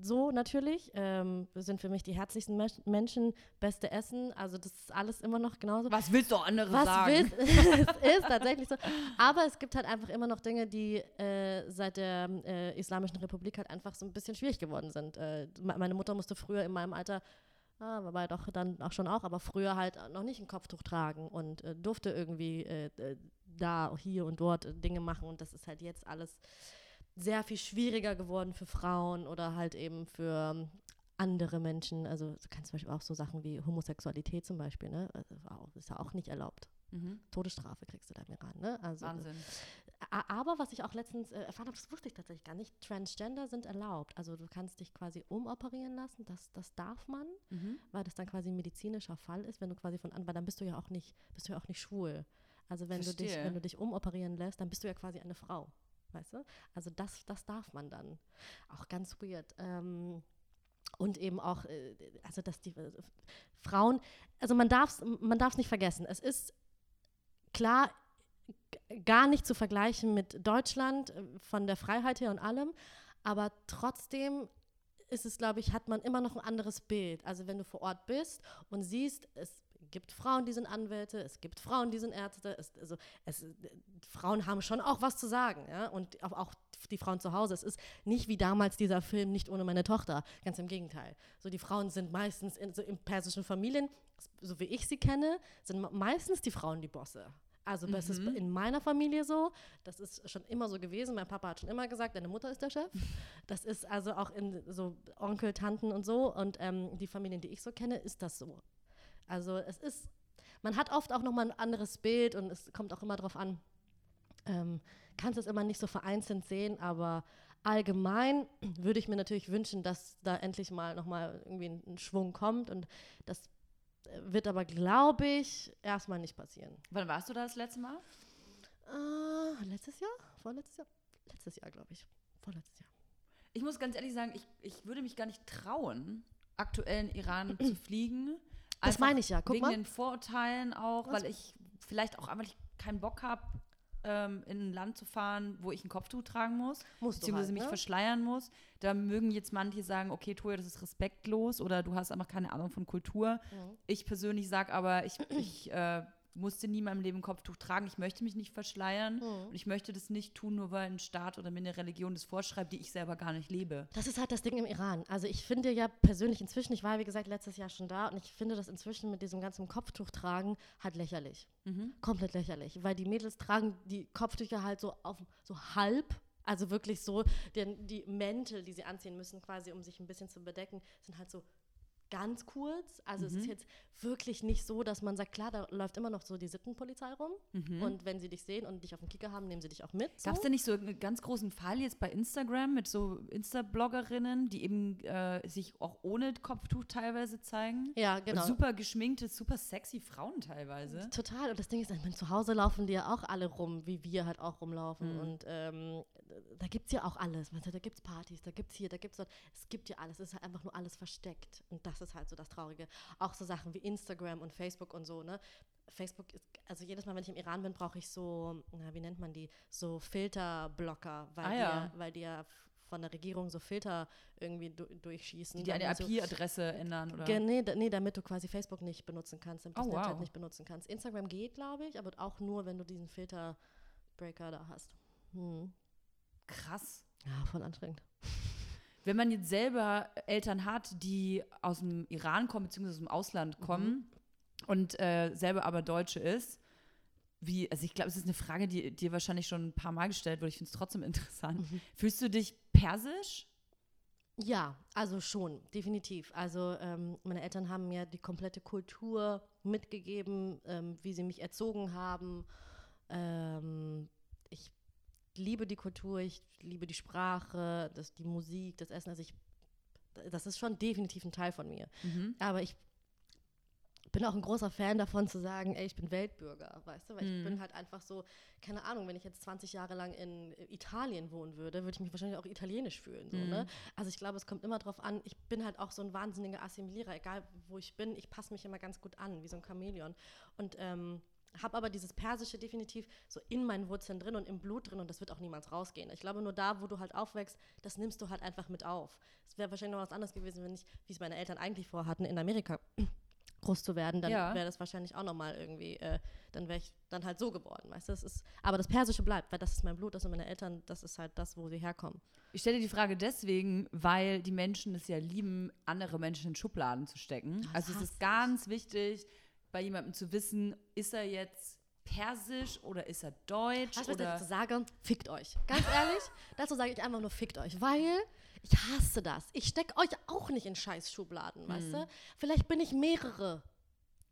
so natürlich. Ähm, sind für mich die herzlichsten Me Menschen, beste Essen. Also das ist alles immer noch genauso. Was willst du andere Was sagen? willst, es ist tatsächlich so. Aber es gibt halt einfach immer noch Dinge, die äh, seit der äh, Islamischen Republik halt einfach so ein bisschen schwierig geworden sind. Äh, meine Mutter musste früher in meinem Alter Ah, wobei doch dann auch schon auch, aber früher halt noch nicht ein Kopftuch tragen und äh, durfte irgendwie äh, äh da, hier und dort äh, Dinge machen und das ist halt jetzt alles sehr viel schwieriger geworden für Frauen oder halt eben für andere Menschen. Also du kannst zum Beispiel auch so Sachen wie Homosexualität zum Beispiel, ne? Also, ist ja auch nicht erlaubt. Mhm. Todesstrafe kriegst du da im Iran, ne? Also, Wahnsinn. Aber was ich auch letztens äh, erfahren habe, das wusste ich tatsächlich gar nicht, Transgender sind erlaubt. Also du kannst dich quasi umoperieren lassen, das, das darf man, mhm. weil das dann quasi ein medizinischer Fall ist, wenn du quasi von an, weil dann bist du ja auch nicht, bist du ja auch nicht schwul. Also wenn Verstehe. du dich, wenn du dich umoperieren lässt, dann bist du ja quasi eine Frau. Weißt du? Also das, das darf man dann. Auch ganz weird. Ähm, und eben auch, äh, also dass die äh, Frauen, also man darf es man darf's nicht vergessen. Es ist klar gar nicht zu vergleichen mit Deutschland äh, von der Freiheit her und allem, aber trotzdem ist es, glaube ich, hat man immer noch ein anderes Bild. Also wenn du vor Ort bist und siehst, es gibt Frauen, die sind Anwälte, es gibt Frauen, die sind Ärzte. Es, also es, Frauen haben schon auch was zu sagen. Ja? Und auch, die Frauen zu Hause. Es ist nicht wie damals dieser Film Nicht ohne meine Tochter. Ganz im Gegenteil. So die Frauen sind meistens in, so in persischen Familien, so wie ich sie kenne, sind meistens die Frauen die Bosse. Also das mhm. ist in meiner Familie so. Das ist schon immer so gewesen. Mein Papa hat schon immer gesagt, deine Mutter ist der Chef. Das ist also auch in so Onkel, Tanten und so. Und ähm, die Familien, die ich so kenne, ist das so. Also es ist, man hat oft auch nochmal ein anderes Bild und es kommt auch immer darauf an, ähm, kannst es immer nicht so vereinzelt sehen, aber allgemein würde ich mir natürlich wünschen, dass da endlich mal nochmal irgendwie ein, ein Schwung kommt und das äh, wird aber, glaube ich, erstmal nicht passieren. Wann warst du da das letzte Mal? Äh, letztes Jahr? Vorletztes Jahr? Letztes Jahr, glaube ich. Vorletztes Jahr. Ich muss ganz ehrlich sagen, ich, ich würde mich gar nicht trauen, aktuell in Iran zu fliegen, das meine ich ja. Guck wegen mal. den Vorurteilen auch, Was? weil ich vielleicht auch einfach keinen Bock habe, ähm, in ein Land zu fahren, wo ich ein Kopftuch tragen muss, Musst beziehungsweise halt, mich ne? verschleiern muss. Da mögen jetzt manche sagen, okay, Toja, das ist respektlos oder du hast einfach keine Ahnung von Kultur. Mhm. Ich persönlich sage aber, ich, ich äh, musste nie in meinem Leben ein Kopftuch tragen. Ich möchte mich nicht verschleiern mhm. und ich möchte das nicht tun, nur weil ein Staat oder mir eine Religion das vorschreibt, die ich selber gar nicht lebe. Das ist halt das Ding im Iran. Also ich finde ja persönlich inzwischen, ich war wie gesagt letztes Jahr schon da und ich finde das inzwischen mit diesem ganzen Kopftuch tragen halt lächerlich. Mhm. Komplett lächerlich, weil die Mädels tragen die Kopftücher halt so auf so halb also wirklich so, denn die Mäntel, die sie anziehen müssen, quasi um sich ein bisschen zu bedecken, sind halt so ganz kurz. Also mhm. es ist mhm. jetzt wirklich nicht so, dass man sagt, klar, da läuft immer noch so die Sittenpolizei rum. Mhm. Und wenn sie dich sehen und dich auf dem Kicker haben, nehmen sie dich auch mit. So. Gab es denn nicht so einen ganz großen Fall jetzt bei Instagram mit so Insta-Bloggerinnen, die eben äh, sich auch ohne Kopftuch teilweise zeigen? Ja, genau. Und super geschminkte, super sexy Frauen teilweise. Total. Und das Ding ist, zu Hause laufen die ja auch alle rum, wie wir halt auch rumlaufen. Mhm. Und ähm, da gibt es ja auch alles. Da gibt es Partys, da gibt es hier, da gibt es dort. Es gibt ja alles. Es ist halt einfach nur alles versteckt. Und das ist halt so das Traurige. Auch so Sachen wie Instagram und Facebook und so, ne? Facebook ist, also jedes Mal, wenn ich im Iran bin, brauche ich so, na, wie nennt man die, so Filterblocker, weil, ah, ja. die, weil die ja von der Regierung so Filter irgendwie du durchschießen. Die, die eine IP-Adresse so, ändern, oder? Nee, nee, damit du quasi Facebook nicht benutzen kannst, damit du oh, Snapchat wow. nicht benutzen kannst. Instagram geht, glaube ich, aber auch nur, wenn du diesen Filterbreaker da hast. Hm. Krass. Ja, voll anstrengend. Wenn man jetzt selber Eltern hat, die aus dem Iran kommen, beziehungsweise aus dem Ausland kommen mhm. und äh, selber aber Deutsche ist, wie, also ich glaube, es ist eine Frage, die dir wahrscheinlich schon ein paar Mal gestellt wurde. Ich finde es trotzdem interessant. Mhm. Fühlst du dich persisch? Ja, also schon, definitiv. Also ähm, meine Eltern haben mir die komplette Kultur mitgegeben, ähm, wie sie mich erzogen haben. Ähm, ich liebe die Kultur, ich liebe die Sprache, das, die Musik, das Essen. Also ich, das ist schon definitiv ein Teil von mir. Mhm. Aber ich bin auch ein großer Fan davon zu sagen, ey, ich bin Weltbürger, weißt du? Weil mhm. ich bin halt einfach so, keine Ahnung, wenn ich jetzt 20 Jahre lang in Italien wohnen würde, würde ich mich wahrscheinlich auch italienisch fühlen. So, ne? mhm. ne? Also ich glaube, es kommt immer darauf an, ich bin halt auch so ein wahnsinniger Assimilierer, egal wo ich bin, ich passe mich immer ganz gut an, wie so ein Chamäleon. Und ähm, habe aber dieses Persische definitiv so in meinen Wurzeln drin und im Blut drin und das wird auch niemals rausgehen. Ich glaube, nur da, wo du halt aufwächst, das nimmst du halt einfach mit auf. Es wäre wahrscheinlich noch was anderes gewesen, wenn ich, wie es meine Eltern eigentlich vorhatten, in Amerika groß zu werden, dann Ja. wäre das wahrscheinlich auch nochmal irgendwie, äh, dann wäre ich dann halt so geworden, weißt du? Das ist, aber das Persische bleibt, weil das ist mein Blut, das sind meine Eltern, das ist halt das, wo sie herkommen. Ich stelle die Frage deswegen, weil die Menschen es ja lieben, andere Menschen in Schubladen zu stecken. Das also es ist ganz wichtig, bei jemandem zu wissen, ist er jetzt persisch oder ist er deutsch Weißt du, dazu sage? Fickt euch. Ganz ehrlich, dazu sage ich einfach nur fickt euch, weil ich hasse das. Ich stecke euch auch nicht in scheiß Schubladen, weißt du? Vielleicht bin ich mehrere.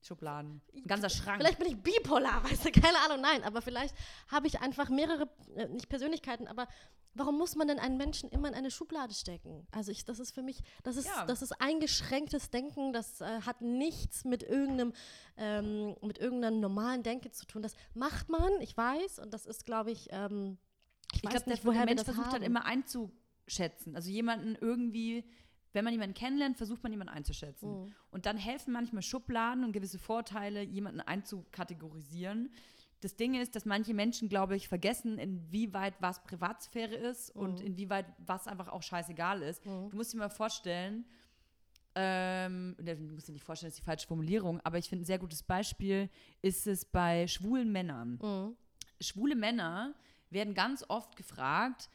Schubladen. Ein ganzer Schrank. Vielleicht bin ich bipolar, weißt du? Keine Ahnung, nein. Aber vielleicht habe ich einfach mehrere, äh, nicht Persönlichkeiten, aber warum muss man denn einen Menschen immer in eine Schublade stecken? Also ich, das ist für mich, das ist, Ja. das ist eingeschränktes Denken, das äh, hat nichts mit irgendeinem, ähm, mit irgendeiner normalen Denke zu tun. Das macht man, ich weiß, und das ist, glaube ich, ähm, ich, ich glaube, der, nicht, woher der Mensch das versucht haben. halt immer einzuschätzen. Also jemanden irgendwie, wenn man jemanden kennenlernt, versucht man jemanden einzuschätzen. Mhm. Und dann helfen manchmal Schubladen und gewisse Vorteile, jemanden einzukategorisieren. Das Ding ist, dass manche Menschen, glaube ich, vergessen, inwieweit was Privatsphäre ist und Mhm. inwieweit was einfach auch scheißegal ist. Mhm. Du musst dir mal vorstellen, ähm, ne, du musst dir nicht vorstellen, das ist die falsche Formulierung, aber ich finde, ein sehr gutes Beispiel ist es bei schwulen Männern schwule Männer werden ganz oft gefragt,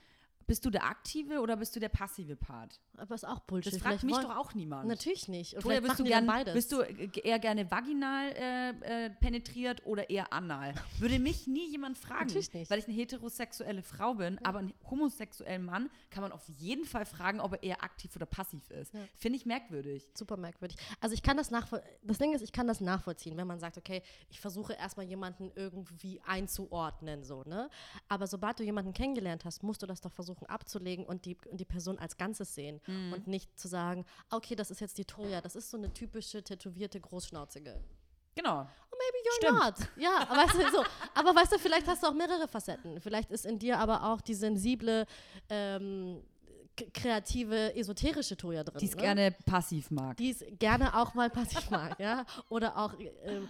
bist du der aktive oder bist du der passive Part? Aber ist auch Bullshit. Das fragt Vielleicht mich wollen- doch auch niemand. Natürlich nicht. Und Toja, bist du, gern, beides. bist du eher gerne vaginal äh, äh, penetriert oder eher anal? Würde mich nie jemand fragen, Natürlich nicht. weil ich eine heterosexuelle Frau bin, aber einen homosexuellen Mann kann man auf jeden Fall fragen, ob er eher aktiv oder passiv ist. Ja. Finde ich merkwürdig. super merkwürdig. Also ich kann das nachvollziehen. Das Ding ist, ich kann das nachvollziehen, wenn man sagt, okay, ich versuche erstmal jemanden irgendwie einzuordnen, so, ne? Aber sobald du jemanden kennengelernt hast, musst du das doch versuchen abzulegen und die, und die Person als Ganzes sehen Mhm. und nicht zu sagen, okay, das ist jetzt die Toya, das ist so eine typische tätowierte Großschnauzige. Genau. Maybe you're Stimmt. not. Ja, aber weißt du, so. Aber weißt du, vielleicht hast du auch mehrere Facetten. Vielleicht ist in dir aber auch die sensible, ähm, kreative, esoterische Toya drin. Die es ne? gerne passiv mag. die es gerne auch mal passiv mag, ja, oder auch ähm, äh,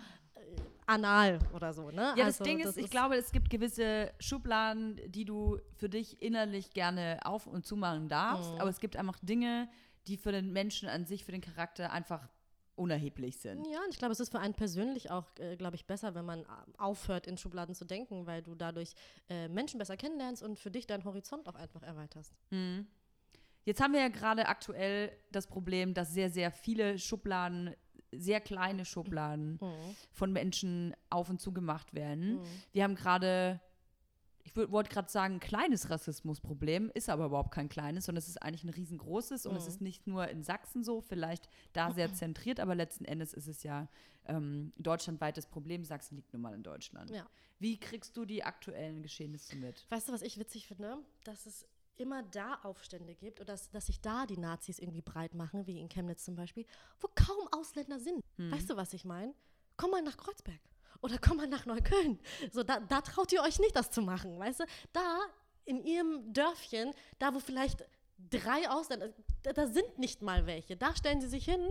anal oder so, ne? Ja, das Also, Ding ist, ich glaube, es gibt gewisse Schubladen, die du für dich innerlich gerne auf- und zumachen darfst, Mhm. aber es gibt einfach Dinge, die für den Menschen an sich, für den Charakter einfach unerheblich sind. Ja, und ich glaube, es ist für einen persönlich auch, äh, glaube ich, besser, wenn man äh, aufhört, in Schubladen zu denken, weil du dadurch äh, Menschen besser kennenlernst und für dich deinen Horizont auch einfach erweiterst. Mhm. Jetzt haben wir ja gerade aktuell das Problem, dass sehr, sehr viele Schubladen, sehr kleine Schubladen von Menschen auf und zu gemacht werden. Mhm. Wir haben gerade, ich wollte gerade sagen, ein kleines Rassismusproblem, ist aber überhaupt kein kleines, sondern es ist eigentlich ein riesengroßes und es Mhm. ist nicht nur in Sachsen so, vielleicht da sehr zentriert, aber letzten Endes ist es ja ähm, ein deutschlandweites Problem. Sachsen liegt nun mal in Deutschland. Ja. Wie kriegst du die aktuellen Geschehnisse mit? Weißt du, was ich witzig finde? Dass es immer da Aufstände gibt oder dass, dass sich da die Nazis irgendwie breit machen, wie in Chemnitz zum Beispiel, wo kaum Ausländer sind. Hm. Weißt du, was ich meine? Komm mal nach Kreuzberg oder komm mal nach Neukölln. So, da, da traut ihr euch nicht, das zu machen, weißt du? Da in ihrem Dörfchen, da wo vielleicht drei Ausländer, da, da sind nicht mal welche. Da stellen sie sich hin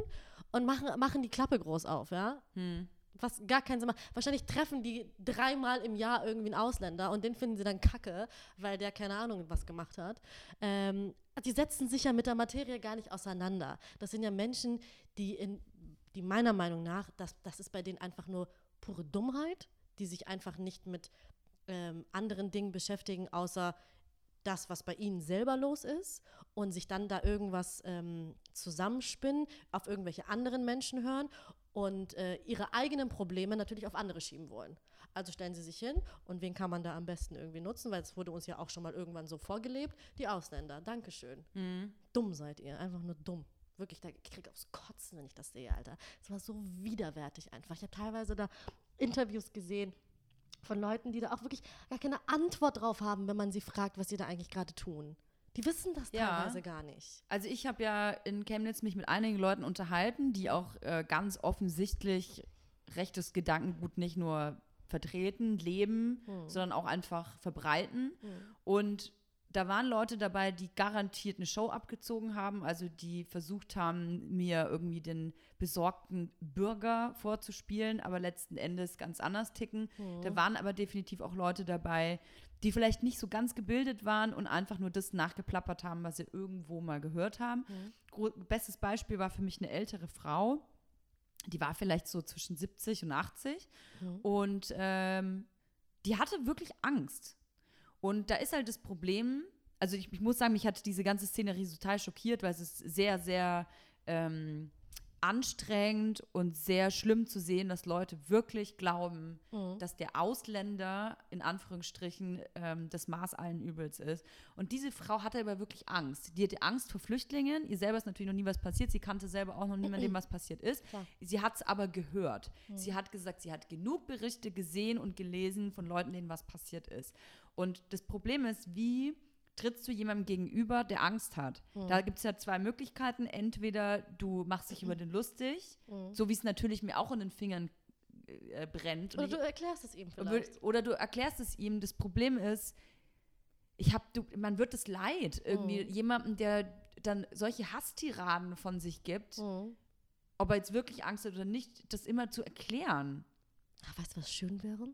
und machen, machen die Klappe groß auf, ja? Hm. Was gar keinen Sinn macht. Wahrscheinlich treffen die dreimal im Jahr irgendwie einen Ausländer und den finden sie dann kacke, weil der keine Ahnung was gemacht hat. Ähm, die setzen sich ja mit der Materie gar nicht auseinander. Das sind ja Menschen, die in, die meiner Meinung nach, das, das ist bei denen einfach nur pure Dummheit, die sich einfach nicht mit ähm, anderen Dingen beschäftigen, außer das, was bei ihnen selber los ist und sich dann da irgendwas ähm, zusammenspinnen, auf irgendwelche anderen Menschen hören und äh, ihre eigenen Probleme natürlich auf andere schieben wollen. Also stellen sie sich hin und wen kann man da am besten irgendwie nutzen, weil es wurde uns ja auch schon mal irgendwann so vorgelebt, die Ausländer. Dankeschön. Hm. Dumm seid ihr, einfach nur dumm. Wirklich, da, ich krieg aufs Kotzen, wenn ich das sehe, Alter. Es war so widerwärtig einfach. Ich habe teilweise da Interviews gesehen von Leuten, die da auch wirklich gar keine Antwort drauf haben, wenn man sie fragt, was sie da eigentlich gerade tun. Die wissen das Ja. teilweise gar nicht. Also ich habe ja in Chemnitz mich mit einigen Leuten unterhalten, die auch äh, ganz offensichtlich rechtes Gedankengut nicht nur vertreten, leben, Hm. sondern auch einfach verbreiten. Hm. Und da waren Leute dabei, die garantiert eine Show abgezogen haben, also die versucht haben, mir irgendwie den besorgten Bürger vorzuspielen, aber letzten Endes ganz anders ticken. Mhm. Da waren aber definitiv auch Leute dabei, die vielleicht nicht so ganz gebildet waren und einfach nur das nachgeplappert haben, was sie irgendwo mal gehört haben. Mhm. Bestes Beispiel war für mich eine ältere Frau, die war vielleicht so zwischen 70 und 80 Mhm. und ähm, die hatte wirklich Angst. Und da ist halt das Problem, also ich, ich muss sagen, mich hat diese ganze Szenerie total schockiert, weil es ist sehr, sehr ähm, anstrengend und sehr schlimm zu sehen, dass Leute wirklich glauben, Mhm. dass der Ausländer in Anführungsstrichen ähm, das Maß allen Übels ist. Und diese Frau hatte aber wirklich Angst. Die hatte Angst vor Flüchtlingen. Ihr selber ist natürlich noch nie was passiert. Sie kannte selber auch noch niemanden, dem was passiert ist. Klar. Sie hat es aber gehört. Sie hat gesagt, sie hat genug Berichte gesehen und gelesen von Leuten, denen was passiert ist. Und das Problem ist, wie trittst du jemandem gegenüber, der Angst hat? Da gibt es ja zwei Möglichkeiten. Entweder du machst dich über den lustig, Mhm. so wie es natürlich mir auch in den Fingern äh, brennt. Oder ich- du erklärst es ihm vielleicht. Oder du erklärst es ihm. Das Problem ist, ich hab, du, man wird es leid, irgendwie Mhm. jemandem, der dann solche Hasstiraden von sich gibt, Mhm. ob er jetzt wirklich Angst hat oder nicht, das immer zu erklären. Ach, weißt du, was schön wäre?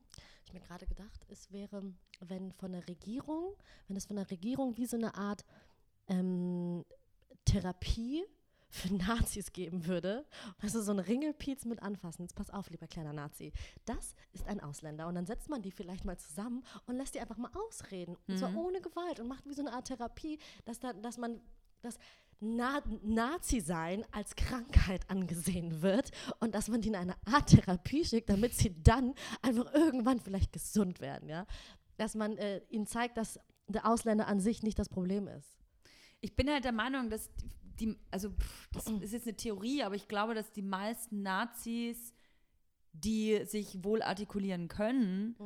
Ich mir gerade gedacht, es wäre, wenn von der Regierung, wenn es von der Regierung wie so eine Art ähm, Therapie für Nazis geben würde. Also so ein Ringelpiez mit anfassen. Jetzt pass auf, lieber kleiner Nazi. Das ist ein Ausländer. Und dann setzt man die vielleicht mal zusammen und lässt die einfach mal ausreden. Und zwar Mhm. ohne Gewalt und macht wie so eine Art Therapie, dass, da, dass man das Na Nazi-Sein als Krankheit angesehen wird und dass man die in eine Art Therapie schickt, damit sie dann einfach irgendwann vielleicht gesund werden, ja. Dass man äh, ihnen zeigt, dass der Ausländer an sich nicht das Problem ist. Ich bin halt der Meinung, dass die, also pff, das ist jetzt eine Theorie, aber ich glaube, dass die meisten Nazis, die sich wohl artikulieren können,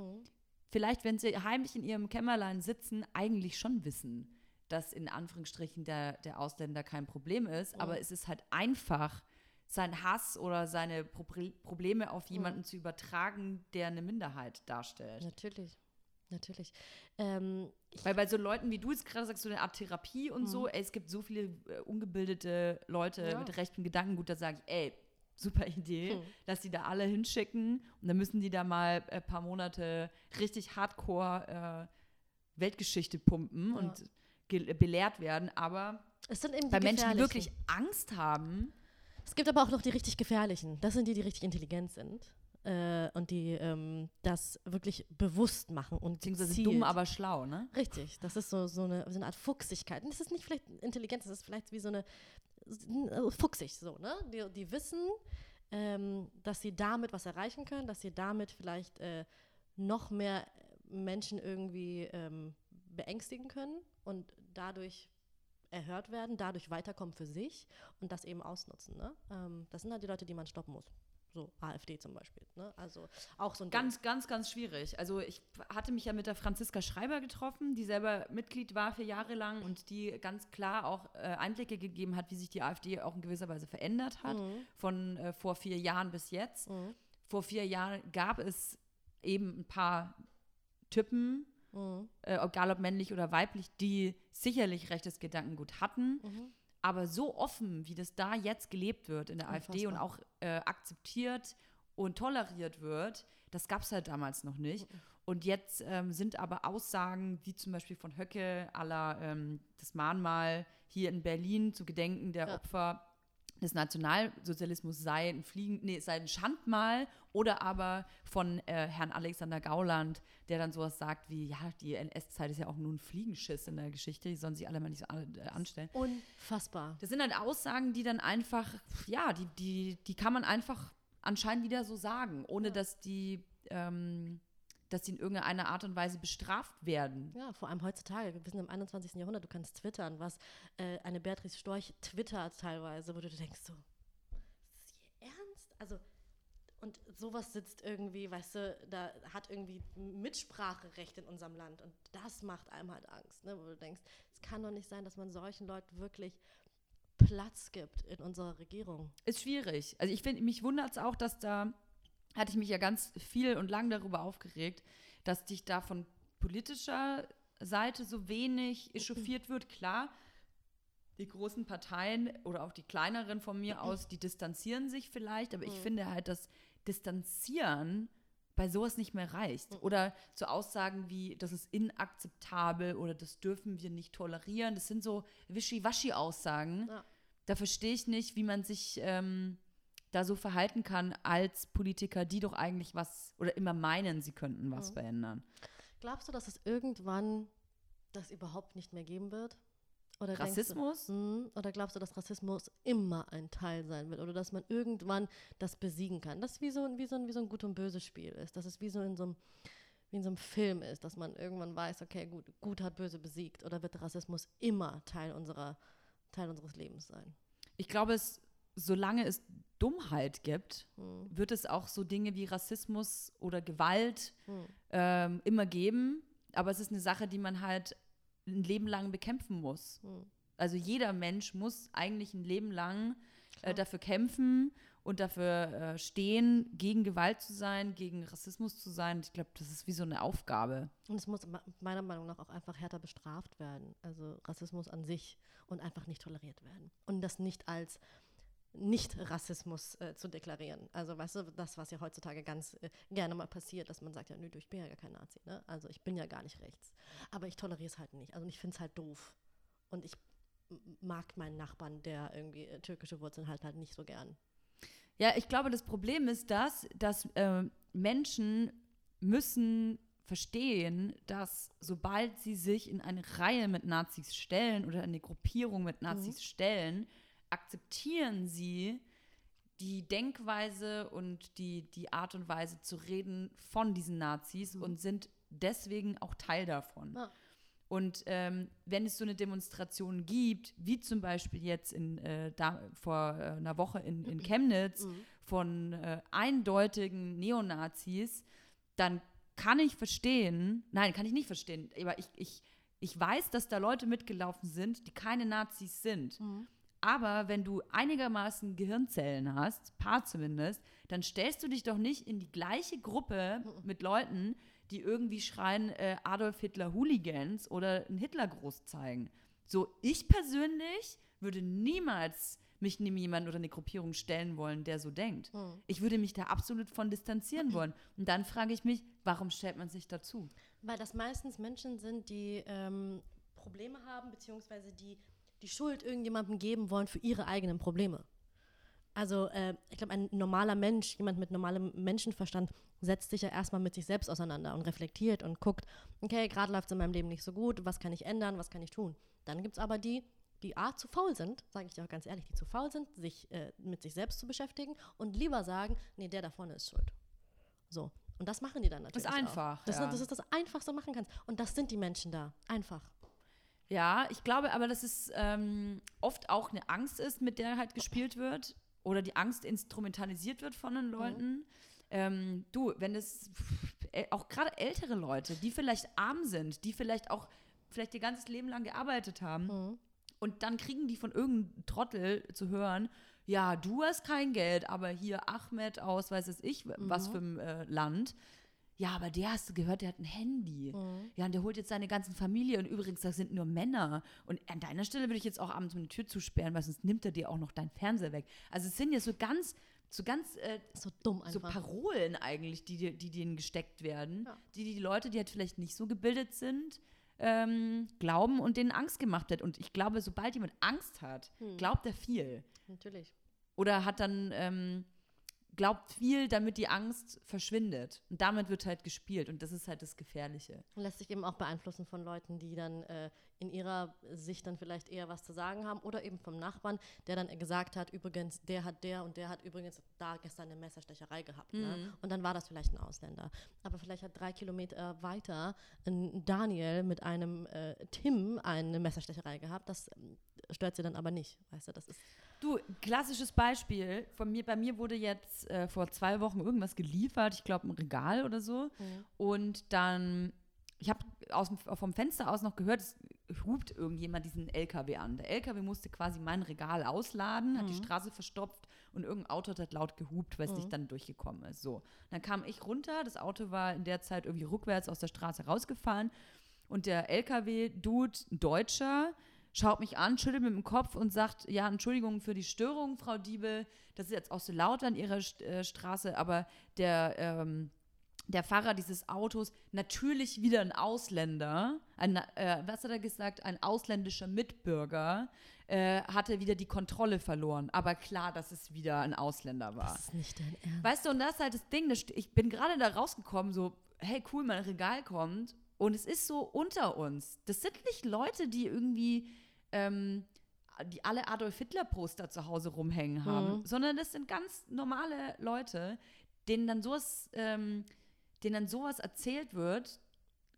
vielleicht, wenn sie heimlich in ihrem Kämmerlein sitzen, eigentlich schon wissen, dass in Anführungsstrichen der, der Ausländer kein Problem ist. Mhm. Aber es ist halt einfach, seinen Hass oder seine Pro Probleme Mhm. auf jemanden zu übertragen, der eine Minderheit darstellt. Natürlich, natürlich. Ähm, Weil bei so Leuten wie du jetzt gerade sagst, so eine Art Therapie und Mhm. so, ey, es gibt so viele äh, ungebildete Leute Ja. mit rechtem Gedankengut, da sage ich, ey, super Idee, Hm. lass die da alle hinschicken und dann müssen die da mal ein paar Monate richtig hardcore äh, Weltgeschichte pumpen Ja. und belehrt werden, aber es sind eben bei Menschen, die wirklich Angst haben, Es gibt aber auch noch die richtig gefährlichen. Das sind die, die richtig intelligent sind. Äh, und die ähm, das wirklich bewusst machen und beziehungsweise dumm, aber schlau, ne? Richtig, das ist so, so, eine, so eine Art Fuchsigkeit. Und das ist nicht vielleicht Intelligenz, das ist vielleicht wie so eine äh, fuchsig so, ne? Die, die wissen, ähm, dass sie damit was erreichen können, dass sie damit vielleicht äh, noch mehr Menschen irgendwie ähm, beängstigen können und dadurch erhört werden, dadurch weiterkommen für sich und das eben ausnutzen. Ne? Ähm, das sind halt die Leute, die man stoppen muss. So AfD zum Beispiel. Ne? Also auch so ein Ding. Ganz, ganz, ganz schwierig. Also ich hatte mich ja mit der Franziska Schreiber getroffen, die selber Mitglied war für Jahre lang und die ganz klar auch äh, Einblicke gegeben hat, wie sich die AfD auch in gewisser Weise verändert hat, Mhm. von äh, vor vier Jahren bis jetzt. Mhm. Vor vier Jahren gab es eben ein paar Typen, Mhm. äh, egal ob männlich oder weiblich, die sicherlich rechtes Gedankengut hatten. Mhm. Aber so offen, wie das da jetzt gelebt wird in der AfD und auch äh, akzeptiert und toleriert wird, das gab es halt damals noch nicht. Mhm. Und jetzt ähm, sind aber Aussagen, wie zum Beispiel von Höcke, aller ähm, das Mahnmal hier in Berlin zu gedenken der Ja. Opfer des Nationalsozialismus sei ein Fliegen, nee, sei ein Schandmal oder aber von äh, Herrn Alexander Gauland, der dann sowas sagt wie, ja, die NS-Zeit ist ja auch nur ein Fliegenschiss in der Geschichte, die sollen sich alle mal nicht so an- äh, anstellen. Unfassbar. Das sind halt Aussagen, die dann einfach, ja, die, die, die kann man einfach anscheinend wieder so sagen, ohne Ja. dass die, ähm, dass die in irgendeiner Art und Weise bestraft werden. Ja, vor allem heutzutage. Wir sind im 21. Jahrhundert, du kannst twittern, was äh, eine Beatrice Storch twittert teilweise, wo du denkst so, ist das ihr Ernst? Also, und sowas sitzt irgendwie, weißt du, da hat irgendwie Mitspracherecht in unserem Land und das macht einem halt Angst, ne? wo du denkst, es kann doch nicht sein, dass man solchen Leuten wirklich Platz gibt in unserer Regierung. Ist schwierig. Also ich finde, mich wundert es auch, dass da, hatte ich mich ja ganz viel und lang darüber aufgeregt, dass dich da von politischer Seite so wenig echauffiert wird. Klar, die großen Parteien oder auch die kleineren von mir aus, die distanzieren sich vielleicht, aber ich Mhm. finde halt, dass Distanzieren bei sowas nicht mehr reicht. Mhm. Oder so Aussagen wie, das ist inakzeptabel oder das dürfen wir nicht tolerieren. Das sind so Wischiwaschi-Aussagen. Ja. Da verstehe ich nicht, wie man sich ähm, da so verhalten kann als Politiker, die doch eigentlich was oder immer meinen, sie könnten was Mhm. verändern. Glaubst du, dass es irgendwann das überhaupt nicht mehr geben wird? Oder denkst du- Rassismus? Mhm. Oder glaubst du, dass Rassismus immer ein Teil sein wird? Oder dass man irgendwann das besiegen kann? Das wie so, ein- wie so, ein, wie so ein Gut- und Böse-Spiel ist. Dass es wie so in so einem wie in so einem Film ist, dass man irgendwann weiß, okay, gut, gut hat böse besiegt. Oder wird Rassismus immer Teil, unserer, Teil unseres Lebens sein? Ich glaube, es, solange es Dummheit gibt, Mhm. wird es auch so Dinge wie Rassismus oder Gewalt Mhm. ähm, immer geben. Aber es ist eine Sache, die man halt ein Leben lang bekämpfen muss. Mhm. Also jeder Mensch muss eigentlich ein Leben lang äh, dafür kämpfen und dafür äh, stehen, gegen Gewalt zu sein, gegen Rassismus zu sein. Ich glaube, das ist wie so eine Aufgabe. Und es muss me- meiner Meinung nach auch einfach härter bestraft werden. Also Rassismus an sich und einfach nicht toleriert werden. Und das nicht als Nicht-Rassismus äh, zu deklarieren. Also weißt du, das, was ja heutzutage ganz äh, gerne mal passiert, dass man sagt, ja, nö, ich bin ja gar kein Nazi, ne? Also ich bin ja gar nicht rechts. Aber ich toleriere es halt nicht. Also ich finde es halt doof. Und ich mag meinen Nachbarn, der irgendwie äh, türkische Wurzeln halt halt nicht so gern. Ja, ich glaube, das Problem ist das, dass äh, Menschen müssen verstehen, dass sobald sie sich in eine Reihe mit Nazis stellen oder eine Gruppierung mit Nazis stellen, akzeptieren sie die Denkweise und die, die Art und Weise zu reden von diesen Nazis und sind deswegen auch Teil davon. Ja. Und ähm, wenn es so eine Demonstration gibt, wie zum Beispiel jetzt in, äh, da, vor äh, einer Woche in, in Chemnitz von äh, eindeutigen Neonazis, dann kann ich verstehen, nein, kann ich nicht verstehen, aber ich, ich, ich weiß, dass da Leute mitgelaufen sind, die keine Nazis sind. Aber wenn du einigermaßen Gehirnzellen hast, paar zumindest, dann stellst du dich doch nicht in die gleiche Gruppe mit Leuten, die irgendwie schreien äh, Adolf Hitler Hooligans oder einen Hitlergruß zeigen. So, ich persönlich würde niemals mich neben jemanden oder eine Gruppierung stellen wollen, der so denkt. Ich würde mich da absolut von distanzieren wollen. Und dann frage ich mich, warum stellt man sich dazu? Weil das meistens Menschen sind, die ähm, Probleme haben, beziehungsweise die die Schuld irgendjemandem geben wollen für ihre eigenen Probleme. Also äh, ich glaube, ein normaler Mensch, jemand mit normalem Menschenverstand, setzt sich ja erstmal mit sich selbst auseinander und reflektiert und guckt, okay, gerade läuft es in meinem Leben nicht so gut, was kann ich ändern, was kann ich tun. Dann gibt es aber die, die A, zu faul sind, sage ich dir auch ganz ehrlich, die zu faul sind, sich äh, mit sich selbst zu beschäftigen und lieber sagen, nee, der da vorne ist schuld. So. Und das machen die dann natürlich. Ist einfach, Auch. Das, ja. ist, das ist das Einfachste, was du machen kannst. Und das sind die Menschen da. Einfach. Ja, ich glaube aber, dass es ähm, oft auch eine Angst ist, mit der halt gespielt wird. Oder die Angst instrumentalisiert wird von den Leuten. Ähm, du, wenn es äh, auch gerade ältere Leute, die vielleicht arm sind, die vielleicht auch vielleicht ihr ganzes Leben lang gearbeitet haben, und dann kriegen die von irgendeinem Trottel zu hören, ja, du hast kein Geld, aber hier Ahmed aus, weiß es ich, was für ein äh, Land. Ja, aber der hast du gehört, der hat ein Handy. Ja, und der holt jetzt seine ganzen Familie. Und übrigens, das sind nur Männer. Und an deiner Stelle würde ich jetzt auch abends eine Tür zusperren, weil sonst nimmt er dir auch noch deinen Fernseher weg. Also es sind ja so ganz, so ganz äh, So dumm so einfach. Parolen eigentlich, die, dir- die denen gesteckt werden, Ja. die die Leute, die halt vielleicht nicht so gebildet sind, ähm, glauben und denen Angst gemacht wird. Und ich glaube, sobald jemand Angst hat, Hm. glaubt er viel. Natürlich. Oder hat dann, ähm, glaubt viel, damit die Angst verschwindet. Und damit wird halt gespielt. Und das ist halt das Gefährliche. Lässt sich eben auch beeinflussen von Leuten, die dann äh, in ihrer Sicht dann vielleicht eher was zu sagen haben oder eben vom Nachbarn, der dann gesagt hat, übrigens, der hat der und der hat übrigens da gestern eine Messerstecherei gehabt. Ne? Und dann war das vielleicht ein Ausländer. Aber vielleicht hat drei Kilometer weiter ein Daniel mit einem äh, Tim eine Messerstecherei gehabt. Das ähm, stört sie dann aber nicht. Weißt du, das ist Du, klassisches Beispiel. Von mir, bei mir wurde jetzt äh, vor zwei Wochen irgendwas geliefert, ich glaube ein Regal oder so. Und dann, ich habe vom Fenster aus noch gehört, es hupt irgendjemand diesen LKW an. Der LKW musste quasi mein Regal ausladen, hat die Straße verstopft und irgendein Auto hat laut gehupt, weil es nicht dann durchgekommen ist. So. Dann kam ich runter, das Auto war in der Zeit irgendwie rückwärts aus der Straße rausgefahren. und der LKW-Dude, ein Deutscher, schaut mich an, schüttelt mit dem Kopf und sagt, ja, Entschuldigung für die Störung, Frau Diebel, das ist jetzt auch so laut an Ihrer äh, Straße, aber der, ähm, der Fahrer dieses Autos, natürlich wieder ein Ausländer, ein, äh, was hat er gesagt, ein ausländischer Mitbürger, äh, hatte wieder die Kontrolle verloren. Aber klar, dass es wieder ein Ausländer war. Das ist nicht dein Ernst. Weißt du, und das ist halt das Ding, das, ich bin gerade da rausgekommen, so, hey, cool, mein Regal kommt. Und es ist so unter uns. Das sind nicht Leute, die irgendwie, ähm, die alle Adolf Hitler-Poster zu Hause rumhängen haben, Mhm. sondern das sind ganz normale Leute, denen dann sowas, ähm, denen dann sowas erzählt wird.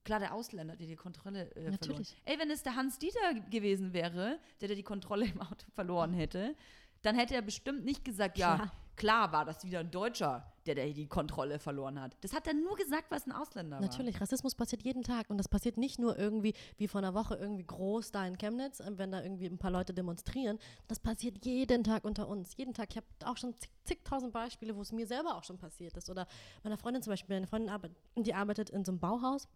Klar, der Ausländer, der die Kontrolle äh, verloren. Ey, wenn es der Hans Dieter gewesen wäre, der, der die Kontrolle im Auto verloren hätte, dann hätte er bestimmt nicht gesagt, ja, Klar. klar war das wieder ein Deutscher, der, der die Kontrolle verloren hat. Das hat er nur gesagt, was ein Ausländer war. Natürlich, Rassismus passiert jeden Tag und das passiert nicht nur irgendwie wie vor einer Woche irgendwie groß da in Chemnitz, äh, wenn da irgendwie ein paar Leute demonstrieren. Das passiert jeden Tag unter uns. Jeden Tag. Ich habe auch schon zig, zigtausend Beispiele, wo es mir selber auch schon passiert ist. Oder meiner Freundin zum Beispiel, meine Freundin arbeitet, die arbeitet in so einem Bauhaus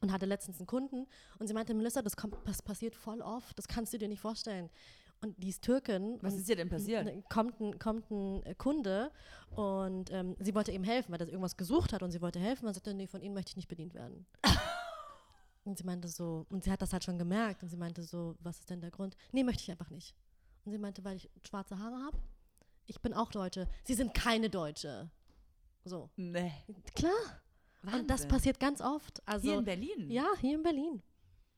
und hatte letztens einen Kunden und sie meinte, Melissa, das, kommt, das passiert voll oft, das kannst du dir nicht vorstellen. Und die ist Türkin. Was ist dir denn passiert? Kommt ein, kommt ein äh, Kunde und ähm, sie wollte ihm helfen, weil er irgendwas gesucht hat und sie wollte helfen. Und sagte, nee, von Ihnen möchte ich nicht bedient werden. und sie meinte so, und sie hat das halt schon gemerkt und sie meinte so, was ist denn der Grund? Nee, möchte ich einfach nicht. Und sie meinte, weil ich schwarze Haare habe. Ich bin auch Deutsche. Sie sind keine Deutsche. So. Nee. Klar. Und das Wahnsinn. passiert ganz oft. Also, Hier in Berlin? Ja, hier in Berlin.